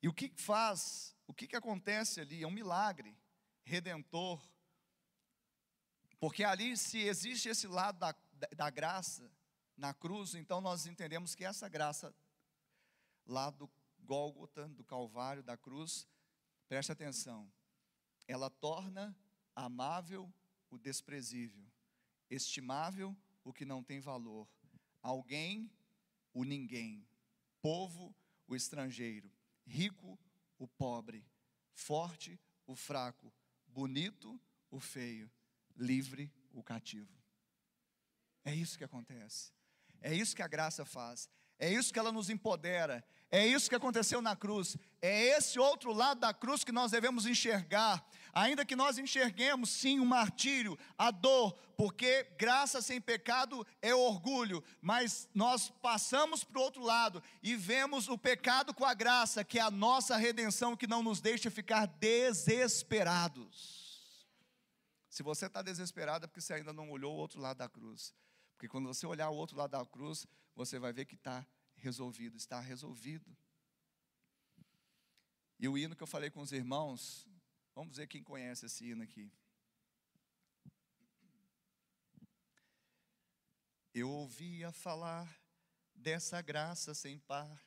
E o que faz, o que, que acontece ali? É um milagre redentor. Porque ali, se existe esse lado da, da graça na cruz, então nós entendemos que essa graça lá do Gólgota, do Calvário, da cruz, preste atenção, ela torna amável o desprezível, estimável o que não tem valor, alguém o ninguém, povo o estrangeiro, rico o pobre, forte o fraco, bonito o feio, livre o cativo. É isso que acontece. É isso que a graça faz. É isso que ela nos empodera. É isso que aconteceu na cruz. É esse outro lado da cruz que nós devemos enxergar. Ainda que nós enxerguemos, sim, o martírio, a dor, porque graça sem pecado é orgulho, mas nós passamos para o outro lado e vemos o pecado com a graça, que é a nossa redenção, que não nos deixa ficar desesperados. Se você está desesperado, é porque você ainda não olhou o outro lado da cruz. Porque quando você olhar o outro lado da cruz, você vai ver que está resolvido, está resolvido. E o hino que eu falei com os irmãos, vamos ver quem conhece esse hino aqui. Eu ouvia falar dessa graça sem par,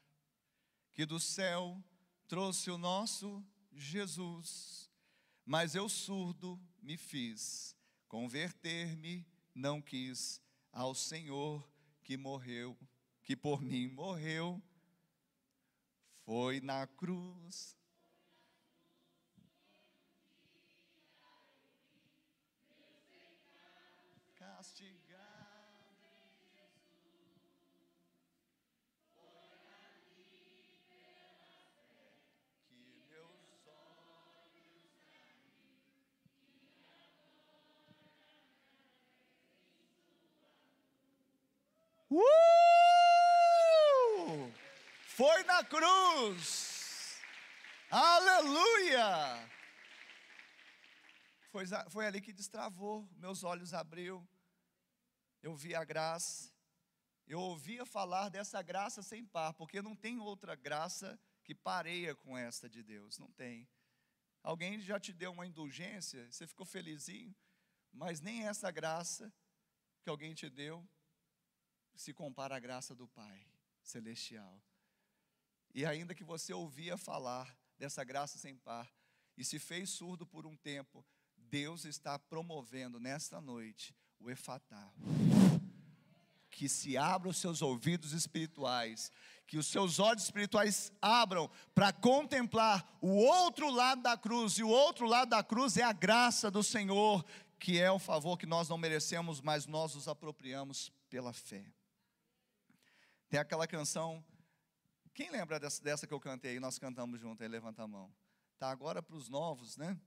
que do céu trouxe o nosso Jesus, mas eu surdo me fiz, converter-me não quis ao Senhor que morreu que por mim morreu, foi na cruz. Cruz. Aleluia! Foi, foi ali que destravou, meus olhos abriu. Eu vi a graça. Eu ouvia falar dessa graça sem par, porque não tem outra graça que pareia com esta de Deus, não tem. Alguém já te deu uma indulgência, você ficou felizinho, mas nem essa graça que alguém te deu se compara à graça do Pai celestial. E ainda que você ouvia falar dessa graça sem par e se fez surdo por um tempo, Deus está promovendo nesta noite o efatá. Que se abram os seus ouvidos espirituais, que os seus olhos espirituais abram para contemplar o outro lado da cruz, e o outro lado da cruz é a graça do Senhor, que é o favor que nós não merecemos, mas nós nos apropriamos pela fé. Tem aquela canção quem lembra dessa, dessa que eu cantei? Nós cantamos junto aí, levanta a mão. Tá agora para os novos, né?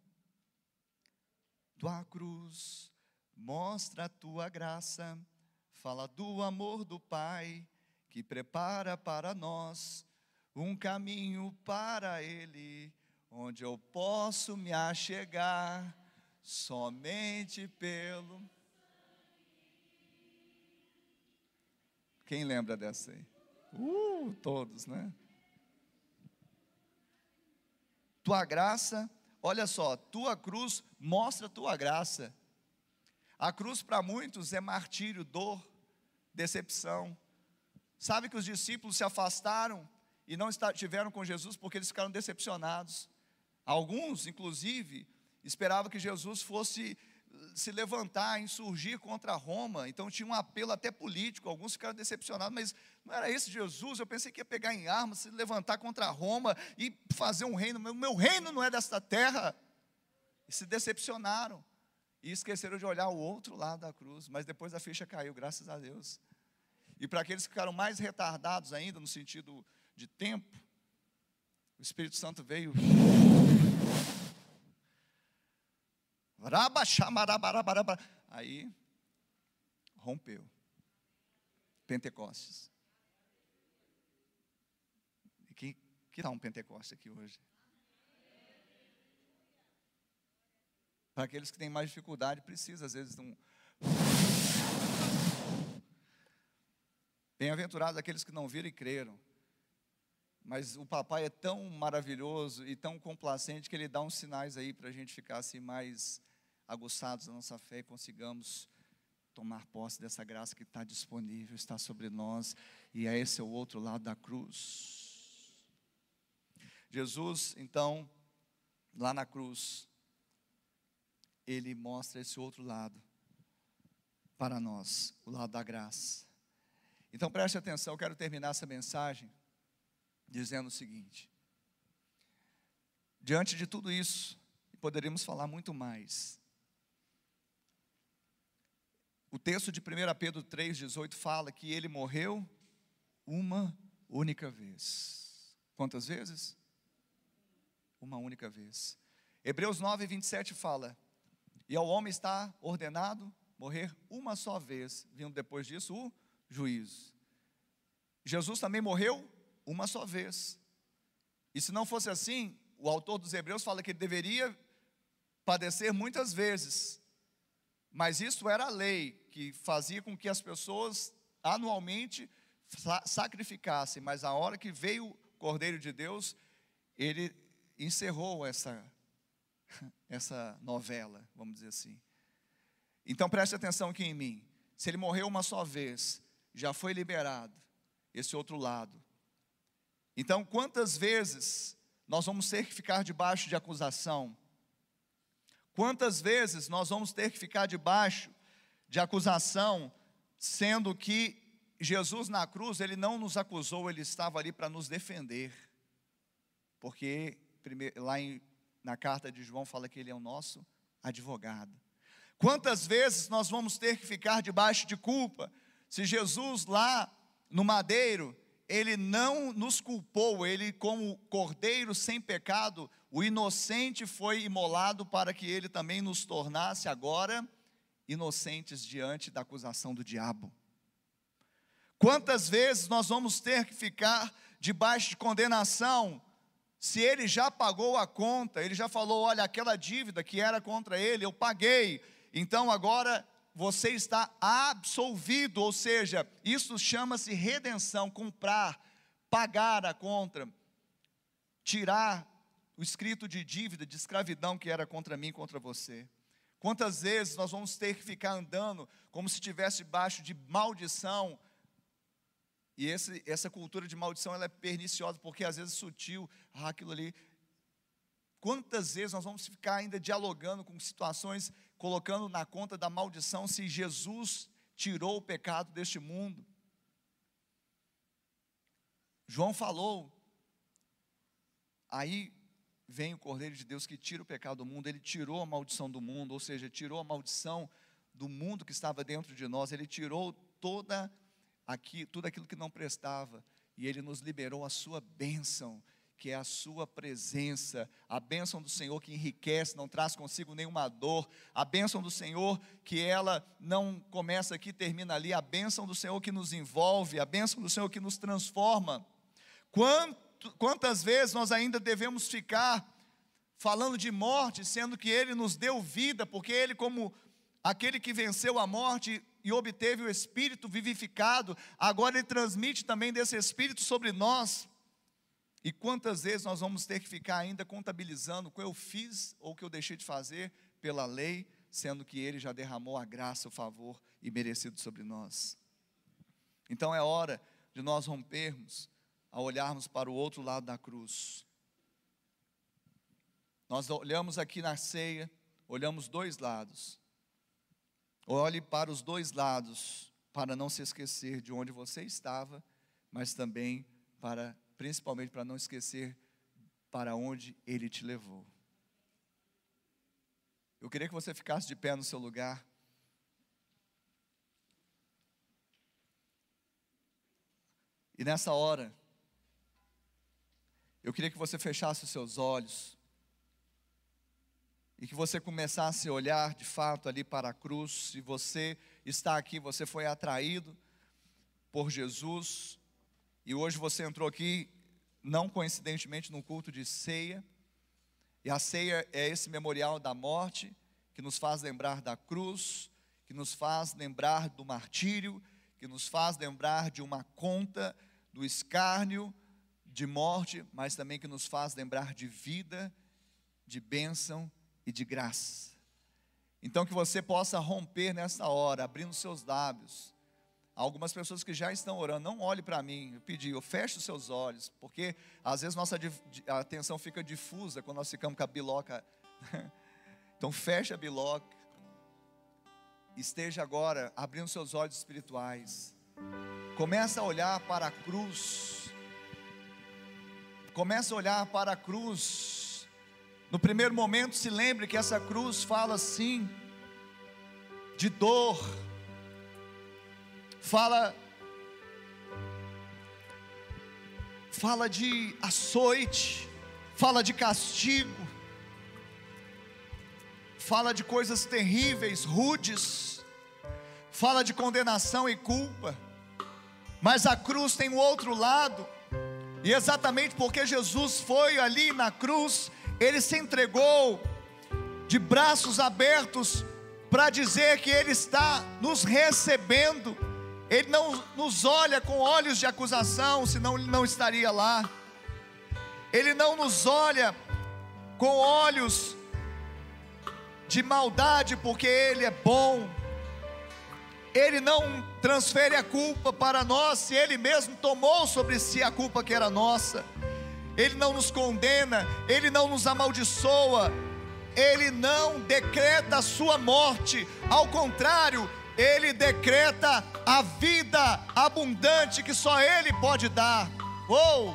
Tua cruz mostra a tua graça, fala do amor do Pai que prepara para nós um caminho para Ele, onde eu posso me achegar somente pelo. Quem lembra dessa aí? Uh, todos, né? Tua graça, olha só, tua cruz mostra tua graça. A cruz para muitos é martírio, dor, decepção. Sabe que os discípulos se afastaram e não estiveram com Jesus porque eles ficaram decepcionados. Alguns, inclusive, esperavam que Jesus fosse se levantar, insurgir contra Roma, então tinha um apelo até político, alguns ficaram decepcionados, mas não era esse Jesus, eu pensei que ia pegar em armas, se levantar contra Roma e fazer um reino, o meu reino não é desta terra, e se decepcionaram, e esqueceram de olhar o outro lado da cruz, mas depois a ficha caiu, graças a Deus, e para aqueles que ficaram mais retardados ainda, no sentido de tempo, o Espírito Santo veio Aí rompeu. Pentecostes. E que, que dá um Pentecoste aqui hoje? Para aqueles que têm mais dificuldade, precisa às vezes de um. Bem-aventurados aqueles que não viram e creram. Mas o papai é tão maravilhoso e tão complacente que ele dá uns sinais aí para a gente ficar assim mais aguçados na nossa fé e consigamos tomar posse dessa graça que está disponível, está sobre nós, e é esse o outro lado da cruz. Jesus, então, lá na cruz, ele mostra esse outro lado para nós, o lado da graça. Então preste atenção, eu quero terminar essa mensagem dizendo o seguinte: diante de tudo isso, poderíamos falar muito mais, o texto de 1 Pedro 3,18 fala que ele morreu uma única vez. Quantas vezes? Uma única vez. Hebreus 9, 27 fala: E ao homem está ordenado morrer uma só vez, vindo depois disso o juízo. Jesus também morreu uma só vez. E se não fosse assim, o autor dos Hebreus fala que ele deveria padecer muitas vezes. Mas isso era a lei que fazia com que as pessoas anualmente sacrificassem, mas a hora que veio o Cordeiro de Deus, ele encerrou essa essa novela, vamos dizer assim. Então preste atenção aqui em mim. Se ele morreu uma só vez, já foi liberado esse outro lado. Então, quantas vezes nós vamos ter que ficar debaixo de acusação? Quantas vezes nós vamos ter que ficar debaixo de acusação, sendo que Jesus na cruz, ele não nos acusou, ele estava ali para nos defender. Porque lá em, na carta de João fala que ele é o nosso advogado. Quantas vezes nós vamos ter que ficar debaixo de culpa? Se Jesus lá no madeiro, ele não nos culpou, ele, como cordeiro sem pecado, o inocente foi imolado para que ele também nos tornasse agora inocentes diante da acusação do diabo. Quantas vezes nós vamos ter que ficar debaixo de condenação, se ele já pagou a conta, ele já falou: olha, aquela dívida que era contra ele, eu paguei, então agora você está absolvido, ou seja, isso chama-se redenção, comprar, pagar a conta, tirar o escrito de dívida, de escravidão que era contra mim, contra você. Quantas vezes nós vamos ter que ficar andando como se estivesse debaixo de maldição? E esse, essa cultura de maldição ela é perniciosa, porque às vezes é sutil, ah, aquilo ali. Quantas vezes nós vamos ficar ainda dialogando com situações colocando na conta da maldição se Jesus tirou o pecado deste mundo. João falou, aí vem o Cordeiro de Deus que tira o pecado do mundo, ele tirou a maldição do mundo, ou seja, tirou a maldição do mundo que estava dentro de nós, ele tirou toda aqui, tudo aquilo que não prestava, e ele nos liberou a sua bênção, que é a sua presença, a bênção do Senhor que enriquece, não traz consigo nenhuma dor, a bênção do Senhor que ela não começa aqui, termina ali, a bênção do Senhor que nos envolve, a bênção do Senhor que nos transforma. Quanto, quantas vezes nós ainda devemos ficar falando de morte, sendo que Ele nos deu vida, porque Ele, como aquele que venceu a morte e obteve o Espírito vivificado, agora Ele transmite também desse Espírito sobre nós. E quantas vezes nós vamos ter que ficar ainda contabilizando o que eu fiz ou o que eu deixei de fazer pela lei, sendo que Ele já derramou a graça, o favor e merecido sobre nós. Então é hora de nós rompermos a olharmos para o outro lado da cruz. Nós olhamos aqui na ceia, olhamos dois lados. Olhe para os dois lados, para não se esquecer de onde você estava, mas também para principalmente para não esquecer para onde Ele te levou. Eu queria que você ficasse de pé no seu lugar. E nessa hora, eu queria que você fechasse os seus olhos e que você começasse a olhar de fato ali para a cruz. Se você está aqui, você foi atraído por Jesus, e hoje você entrou aqui, não coincidentemente, no culto de ceia. E a ceia é esse memorial da morte, que nos faz lembrar da cruz, que nos faz lembrar do martírio, que nos faz lembrar de uma conta, do escárnio, de morte, mas também que nos faz lembrar de vida, de bênção e de graça. Então, que você possa romper nessa hora, abrindo seus lábios algumas pessoas que já estão orando, não olhe para mim, eu pedi, eu feche os seus olhos, porque às vezes nossa atenção fica difusa quando nós ficamos com a biloca. então feche a biloca. Esteja agora abrindo seus olhos espirituais. Começa a olhar para a cruz. Começa a olhar para a cruz. No primeiro momento, se lembre que essa cruz fala sim de dor, fala fala de açoite, fala de castigo, fala de coisas terríveis, rudes, fala de condenação e culpa. Mas a cruz tem um outro lado, e exatamente porque Jesus foi ali na cruz, ele se entregou de braços abertos para dizer que ele está nos recebendo. Ele não nos olha com olhos de acusação, senão ele não estaria lá. Ele não nos olha com olhos de maldade, porque Ele é bom. Ele não transfere a culpa para nós, se Ele mesmo tomou sobre si a culpa que era nossa. Ele não nos condena, Ele não nos amaldiçoa, Ele não decreta a sua morte, ao contrário, Ele decreta a vida abundante que só Ele pode dar. Oh!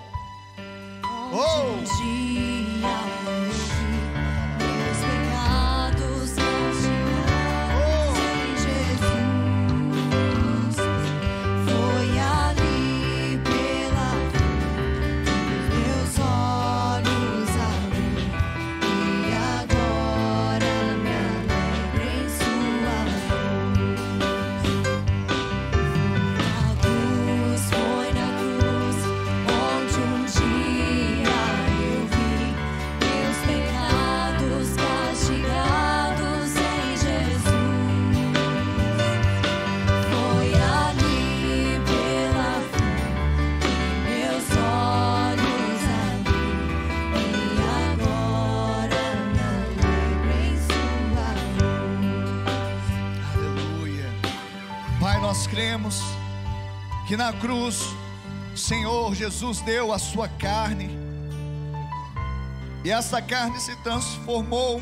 Oh! Que na cruz, Senhor Jesus deu a sua carne, e essa carne se transformou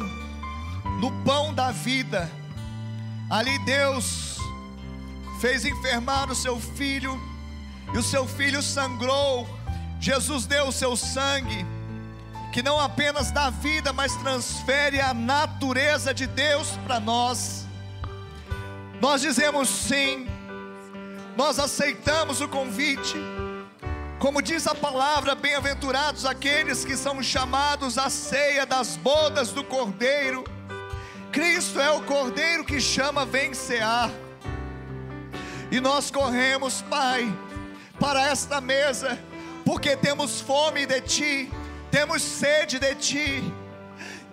no pão da vida. Ali Deus fez enfermar o seu filho, e o seu filho sangrou. Jesus deu o seu sangue, que não apenas dá vida, mas transfere a natureza de Deus para nós. Nós dizemos sim nós aceitamos o convite. Como diz a palavra, bem-aventurados aqueles que são chamados à ceia das bodas do Cordeiro. Cristo é o Cordeiro que chama vencear. E nós corremos, Pai, para esta mesa, porque temos fome de Ti, temos sede de Ti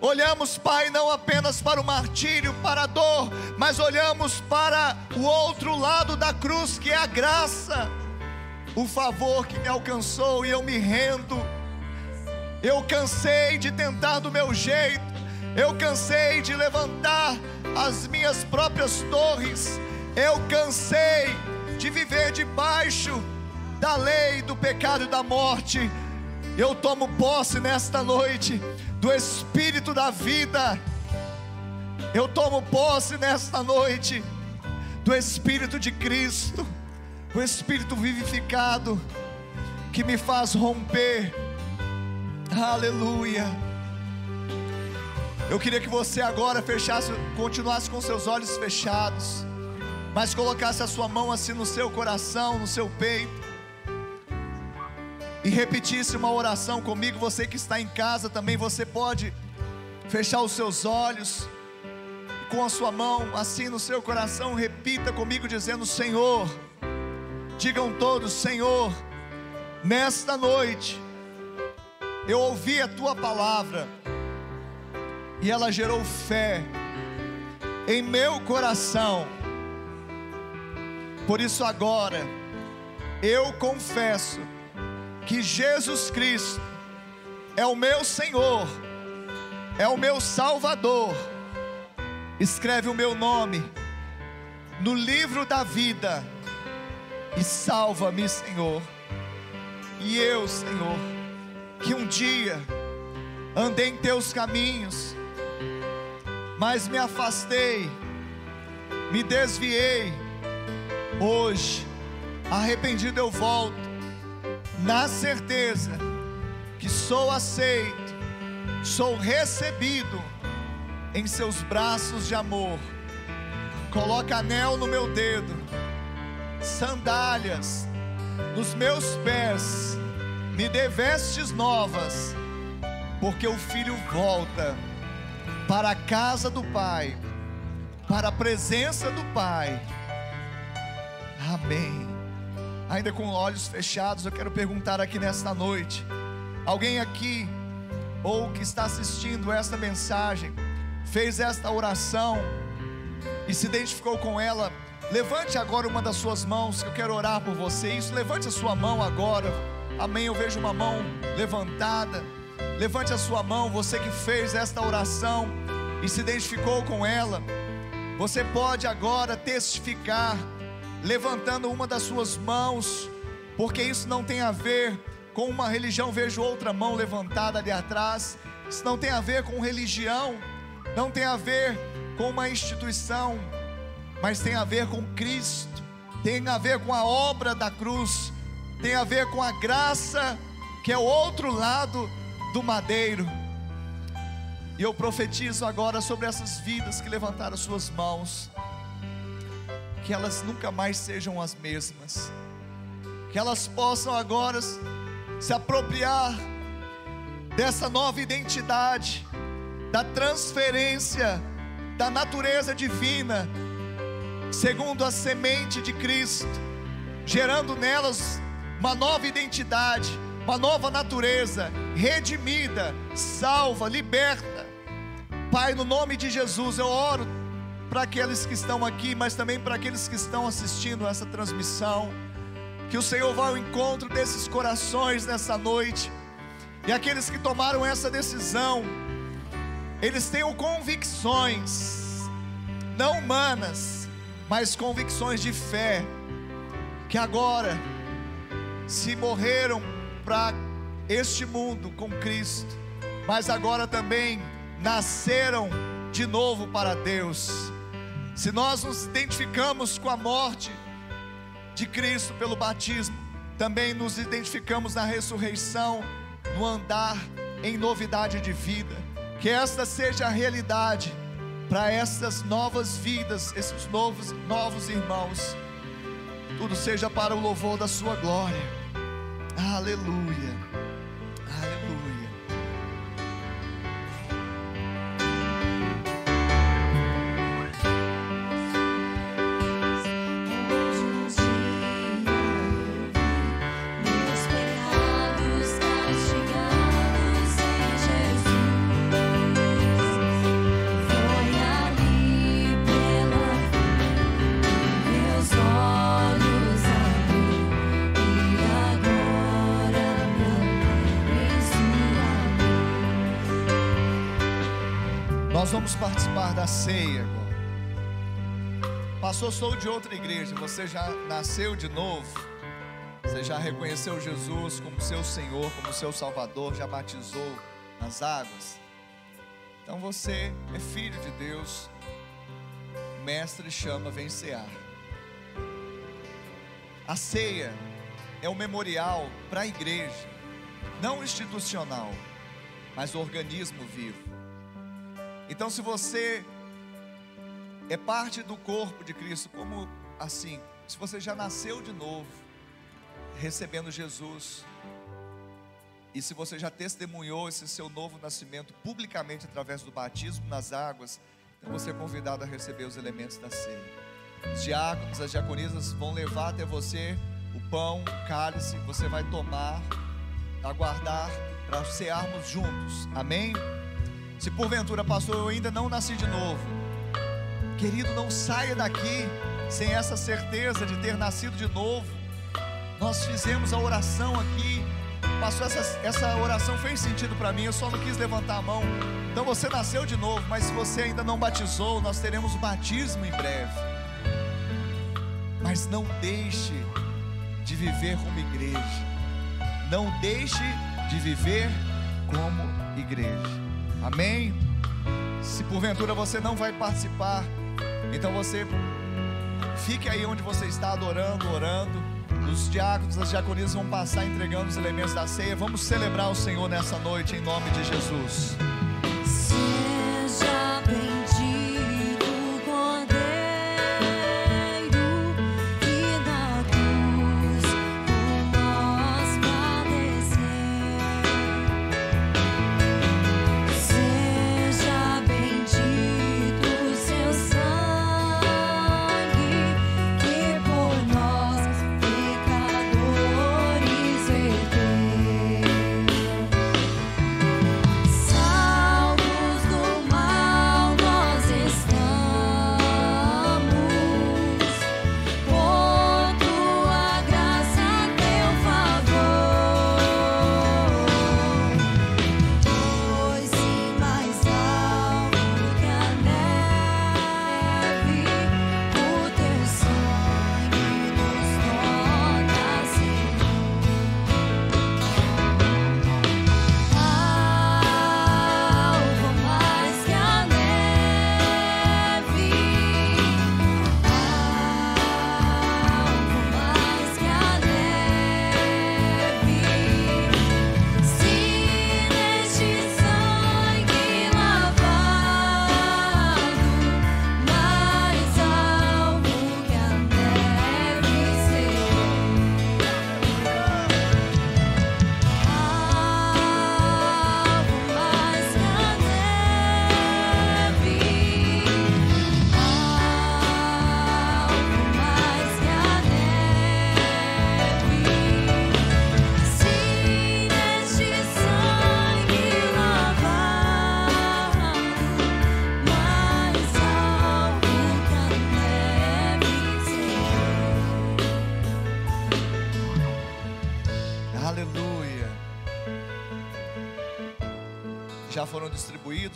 Olhamos, Pai, não apenas para o martírio, para a dor, mas olhamos para o outro lado da cruz, que é a graça, o favor que me alcançou e eu me rendo. Eu cansei de tentar do meu jeito, eu cansei de levantar as minhas próprias torres, eu cansei de viver debaixo da lei do pecado e da morte. Eu tomo posse nesta noite do Espírito da vida. Eu tomo posse nesta noite do Espírito de Cristo, o Espírito vivificado que me faz romper. Aleluia. Eu queria que você agora fechasse, continuasse com seus olhos fechados, mas colocasse a sua mão assim no seu coração, no seu peito e repetisse uma oração comigo, você que está em casa também, você pode fechar os seus olhos com a sua mão assim no seu coração, repita comigo dizendo: Senhor, digam todos, Senhor, nesta noite eu ouvi a tua palavra e ela gerou fé em meu coração. Por isso agora eu confesso que Jesus Cristo é o meu Senhor, é o meu Salvador. Escreve o meu nome no livro da vida e salva-me, Senhor. E eu, Senhor, que um dia andei em teus caminhos, mas me afastei, me desviei. Hoje, arrependido eu volto na certeza que sou aceito, sou recebido em seus braços de amor. Coloca anel no meu dedo, sandálias nos meus pés Me dê vestes novas, porque o filho volta para a casa do Pai, para a presença do Pai. Amém. Ainda com olhos fechados, eu quero perguntar aqui nesta noite: alguém aqui, ou que está assistindo esta mensagem, fez esta oração e se identificou com ela? Levante agora uma das suas mãos, que eu quero orar por você. Isso, levante a sua mão agora. Amém. Eu vejo uma mão levantada. Levante a sua mão, você que fez esta oração e se identificou com ela. Você pode agora testificar, levantando uma das suas mãos, porque isso não tem a ver com uma religião. Vejo outra mão levantada ali atrás. Isso não tem a ver com religião, não tem a ver com uma instituição, mas tem a ver com Cristo, tem a ver com a obra da cruz, tem a ver com a graça que é o outro lado do madeiro. E eu profetizo agora sobre essas vidas que levantaram suas mãos, que elas nunca mais sejam as mesmas, que elas possam agora se apropriar dessa nova identidade, da transferência da natureza divina, segundo a semente de Cristo, gerando nelas uma nova identidade, uma nova natureza, redimida, salva, liberta. Pai, no nome de Jesus, eu oro para aqueles que estão aqui, mas também para aqueles que estão assistindo essa transmissão. Que o Senhor vá ao encontro desses corações nessa noite. E aqueles que tomaram essa decisão, eles tenham convicções, não humanas, mas convicções de fé, que agora, se morreram para este mundo com Cristo, mas agora também nasceram de novo para Deus. Se nós nos identificamos com a morte de Cristo pelo batismo, também nos identificamos na ressurreição, no andar em novidade de vida. Que esta seja a realidade para essas novas vidas, esses novos novos irmãos. Tudo seja para o louvor da sua glória. Aleluia. Aleluia. Ceia agora. Pastor, sou de outra igreja. Você já nasceu de novo? Você já reconheceu Jesus como seu Senhor, como seu Salvador? Já batizou nas águas? Então você é filho de Deus. O mestre chama vem cear. A ceia é um memorial para a igreja, não institucional, mas organismo vivo. Então, se você é parte do corpo de Cristo, como assim? Se você já nasceu de novo, recebendo Jesus, e se você já testemunhou esse seu novo nascimento publicamente através do batismo nas águas, então você é convidado a receber os elementos da ceia. Os diáconos, as diaconisas vão levar até você o pão, o cálice, você vai tomar, aguardar para cearmos juntos. Amém? Se porventura, pastor, eu ainda não nasci de novo, querido, não saia daqui sem essa certeza de ter nascido de novo. Nós fizemos a oração aqui, pastor, essa, essa oração fez sentido para mim, eu só não quis levantar a mão. Então você nasceu de novo, mas se você ainda não batizou, nós teremos o batismo em breve. Mas não deixe de viver como igreja. Não deixe de viver como igreja. Amém? Se porventura você não vai participar, então você fique aí onde você está adorando, orando. Os diáconos, as diaconisas vão passar entregando os elementos da ceia. Vamos celebrar o Senhor nessa noite em nome de Jesus.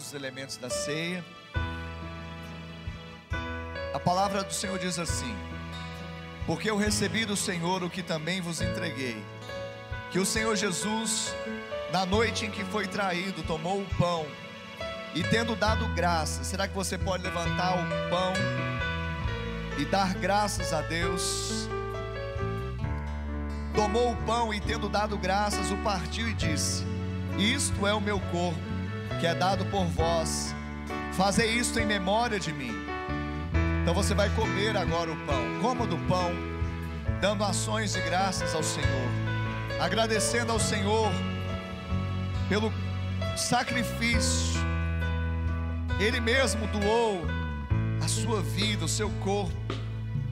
Os elementos da ceia. A palavra do Senhor diz assim: Porque eu recebi do Senhor o que também vos entreguei, que o Senhor Jesus, na noite em que foi traído, tomou o pão e tendo dado graças, será que você pode levantar o pão e dar graças a Deus? Tomou o pão e tendo dado graças, o partiu e disse: Isto é o meu corpo, que é dado por vós. Fazei isto em memória de mim. Então você vai comer agora o pão. Coma do pão, dando ações de graças ao Senhor, agradecendo ao Senhor pelo sacrifício. Ele mesmo doou a sua vida, o seu corpo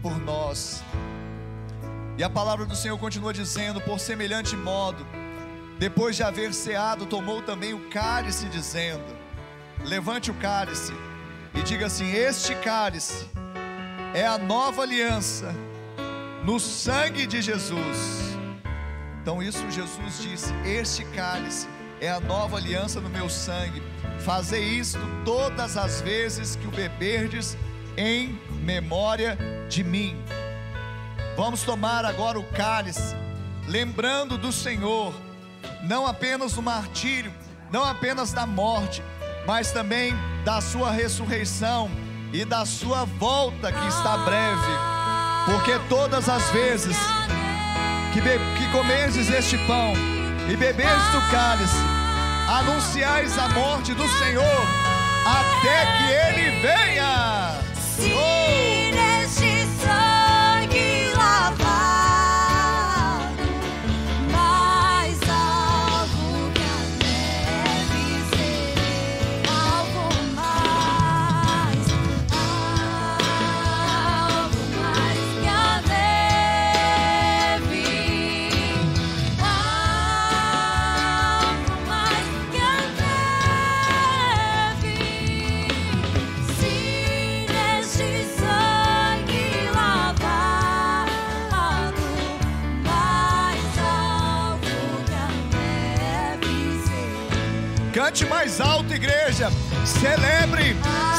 por nós. E a palavra do Senhor continua dizendo: por semelhante modo, depois de haver ceado, tomou também o cálice, dizendo: Levante o cálice e diga assim: Este cálice é a nova aliança no sangue de Jesus. Então, isso Jesus disse: Este cálice é a nova aliança no meu sangue. Fazei isto todas as vezes que o beberdes em memória de mim. Vamos tomar agora o cálice, lembrando do Senhor, não apenas do martírio, não apenas da morte, mas também da sua ressurreição e da sua volta que está breve. Porque todas as vezes que, que comerdes este pão e beberdes do cálice, anunciais a morte do Senhor até que ele venha. Oh! Mais alto, igreja. Celebre, celebre,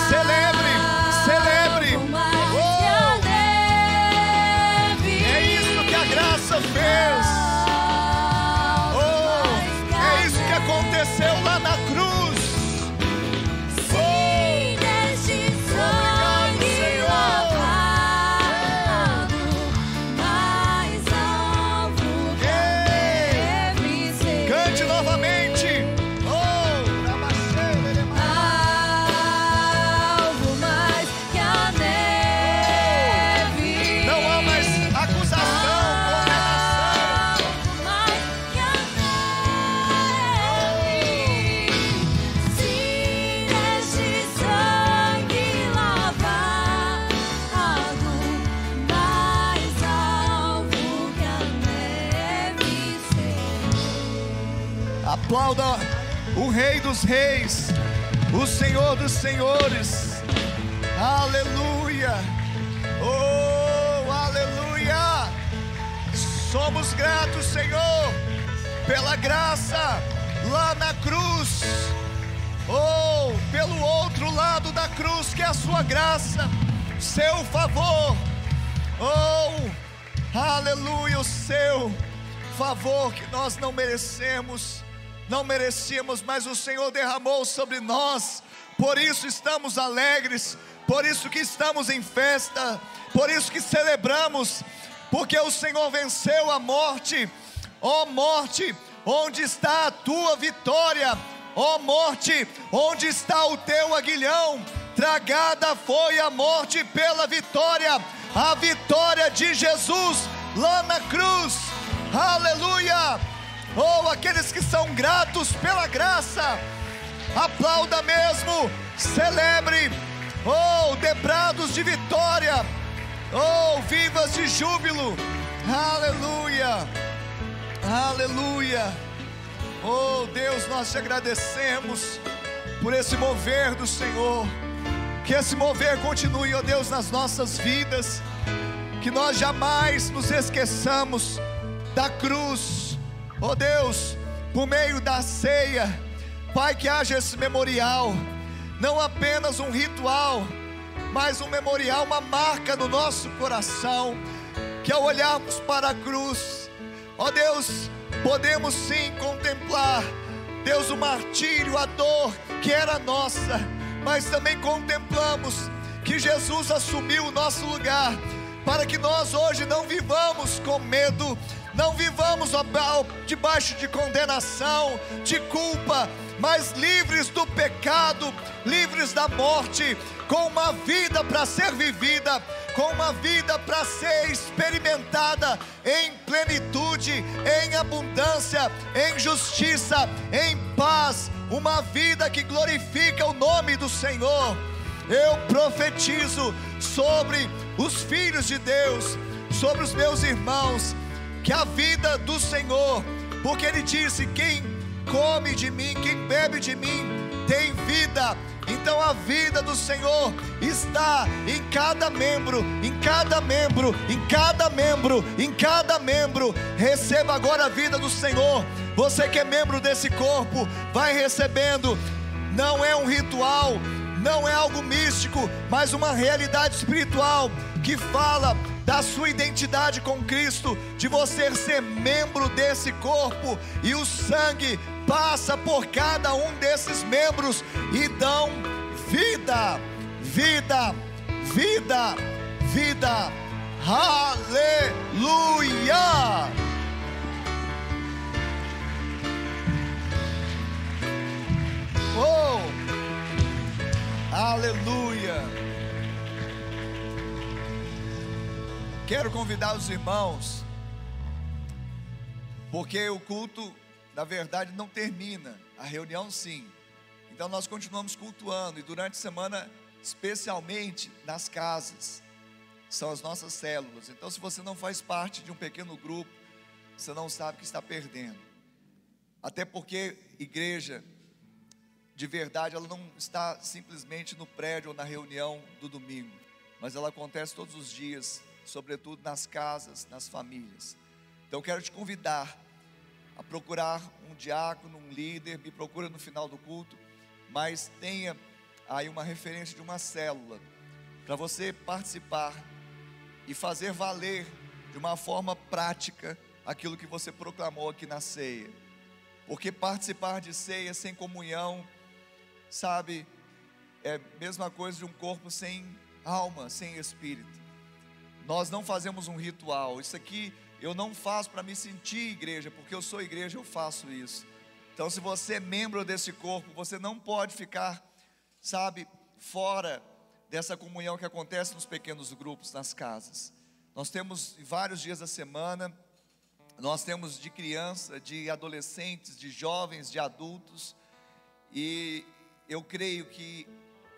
dos Reis, o Senhor dos Senhores. Aleluia. Oh, aleluia. Somos gratos, Senhor, pela graça lá na cruz. Oh, pelo outro lado da cruz, que é a sua graça, seu favor. Oh, aleluia, o seu favor que nós não merecemos, não merecíamos, mas o Senhor derramou sobre nós. Por isso estamos alegres, por isso que estamos em festa, por isso que celebramos, porque o Senhor venceu a morte. Ó morte, onde está a tua vitória? Ó morte, onde está o teu aguilhão? Tragada foi a morte pela vitória, a vitória de Jesus lá na cruz. Aleluia! Oh, aqueles que são gratos pela graça, aplauda mesmo, celebre. Oh, debrados de vitória. Oh, vivas de júbilo. Aleluia. Aleluia. Oh, Deus, nós te agradecemos por esse mover do Senhor. Que esse mover continue, ó Deus, nas nossas vidas. Que nós jamais nos esqueçamos da cruz. Ó Deus, por meio da ceia, Pai, que haja esse memorial, não apenas um ritual, mas um memorial, uma marca no nosso coração, que ao olharmos para a cruz, ó Deus, podemos sim contemplar, Deus, o martírio, a dor que era nossa, mas também contemplamos que Jesus assumiu o nosso lugar, para que nós hoje não vivamos com medo, não vivamos debaixo de condenação, de culpa, mas livres do pecado, livres da morte, com uma vida para ser vivida, com uma vida para ser experimentada em plenitude, em abundância, em justiça, em paz, uma vida que glorifica o nome do Senhor. Eu profetizo sobre os filhos de Deus, sobre os meus irmãos, que a vida do Senhor, porque Ele disse: quem come de mim, quem bebe de mim, tem vida. Então a vida do Senhor está em cada membro, em cada membro, em cada membro, em cada membro. Receba agora a vida do Senhor. Você que é membro desse corpo, vai recebendo. Não é um ritual, não é algo místico, mas uma realidade espiritual que fala da sua identidade com Cristo, de você ser membro desse corpo e o sangue passa por cada um desses membros e dão vida, vida, vida, vida. Aleluia! Aleluia! Quero convidar os irmãos, porque o culto, na verdade, não termina, a reunião sim. Então nós continuamos cultuando e durante a semana, especialmente nas casas, são as nossas células. Então, se você não faz parte de um pequeno grupo, você não sabe que está perdendo. Até porque igreja de verdade, ela não está simplesmente no prédio ou na reunião do domingo, mas ela acontece todos os dias, sobretudo nas casas, nas famílias. Então, quero te convidar a procurar um diácono, um líder, me procura no final do culto, mas tenha aí uma referência de uma célula para você participar e fazer valer de uma forma prática aquilo que você proclamou aqui na ceia. Porque participar de ceia sem comunhão, sabe, é a mesma coisa de um corpo sem alma, sem espírito. Nós não fazemos um ritual. Isso aqui eu não faço para me sentir igreja, porque eu sou igreja, eu faço isso. Então, se você é membro desse corpo, você não pode ficar, sabe, fora dessa comunhão que acontece nos pequenos grupos, nas casas. Nós temos vários dias da semana, nós temos de criança, de adolescentes, de jovens, de adultos, e eu creio que,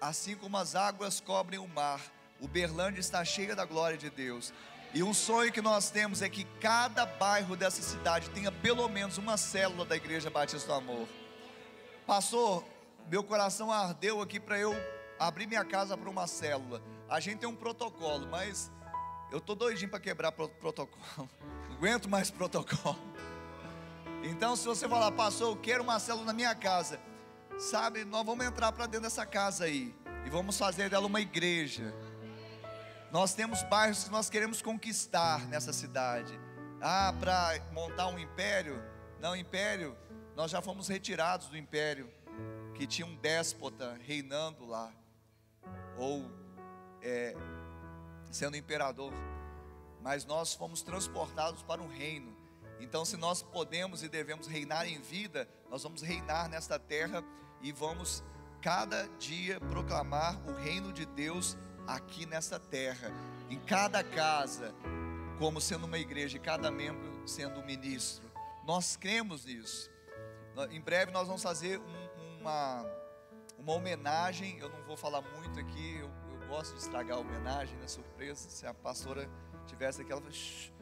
assim como as águas cobrem o mar, o Berlândia está cheia da glória de Deus. E um sonho que nós temos é que cada bairro dessa cidade tenha pelo menos uma célula da Igreja Batista do Amor. Pastor, meu coração ardeu aqui para eu abrir minha casa para uma célula. A gente tem um protocolo, mas eu tô doidinho para quebrar pro- protocolo. Não aguento mais protocolo. Então, se você falar, pastor, eu quero uma célula na minha casa, sabe, nós vamos entrar para dentro dessa casa aí e vamos fazer dela uma igreja. Nós temos bairros que nós queremos conquistar nessa cidade. Ah, para montar um império? Não, império, nós já fomos retirados do império, que tinha um déspota reinando lá, ou é, sendo imperador. Mas nós fomos transportados para um reino. Então, se nós podemos e devemos reinar em vida, nós vamos reinar nesta terra e vamos cada dia proclamar o reino de Deus aqui nesta terra, em cada casa, como sendo uma igreja, e cada membro sendo um ministro. Nós cremos nisso. Em breve nós vamos fazer um- uma, uma homenagem. Eu não vou falar muito aqui, eu, eu gosto de estragar a homenagem, né? Surpresa. Se a pastora tivesse aqui, ela fala, "Shh."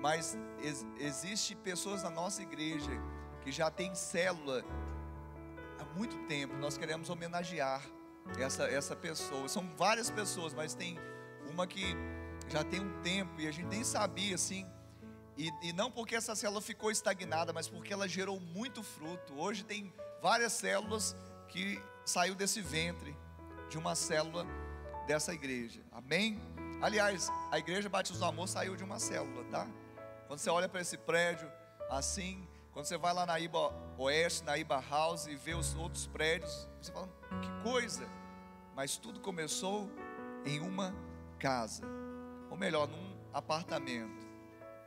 Mas ex- existe pessoas na nossa igreja que já tem célula há muito tempo. Nós queremos homenagear essa, essa pessoa. São várias pessoas, mas tem uma que já tem um tempo e a gente nem sabia assim. E, e não porque essa célula ficou estagnada, mas porque ela gerou muito fruto. Hoje tem várias células que saiu desse ventre de uma célula dessa igreja. Amém? Aliás, a igreja Batista do Amor saiu de uma célula, tá? Quando você olha para esse prédio assim, quando você vai lá na Iba Oeste, na Iba House e vê os outros prédios, você fala, que coisa! Mas tudo começou em uma casa, ou melhor, num apartamento,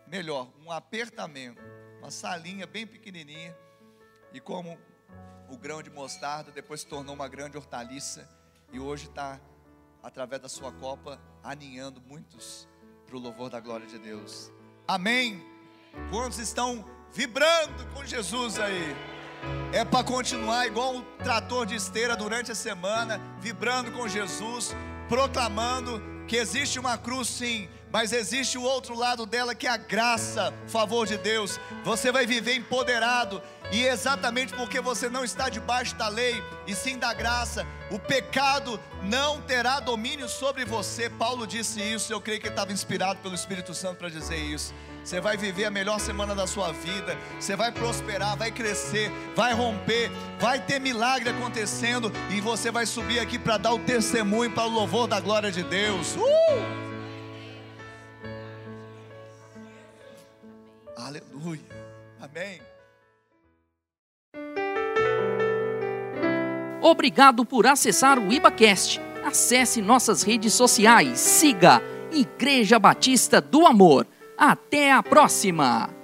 melhor, um apertamento, uma salinha bem pequenininha, e como o grão de mostarda depois se tornou uma grande hortaliça e hoje está, através da sua copa, aninhando muitos para o louvor da glória de Deus. Amém? Quantos estão vibrando com Jesus aí? É para continuar igual o trator de esteira durante a semana, vibrando com Jesus, proclamando que existe uma cruz sim, mas existe o outro lado dela que é a graça, o favor de Deus. Você vai viver empoderado e exatamente porque você não está debaixo da lei e sim da graça, o pecado não terá domínio sobre você. Paulo disse isso, eu creio que ele estava inspirado pelo Espírito Santo para dizer isso. Você vai viver a melhor semana da sua vida, você vai prosperar, vai crescer, vai romper, vai ter milagre acontecendo e você vai subir aqui para dar o testemunho para o louvor da glória de Deus. Uh! Aleluia. Amém. Obrigado por acessar o IbaCast. Acesse nossas redes sociais. Siga Igreja Batista do Amor. Até a próxima!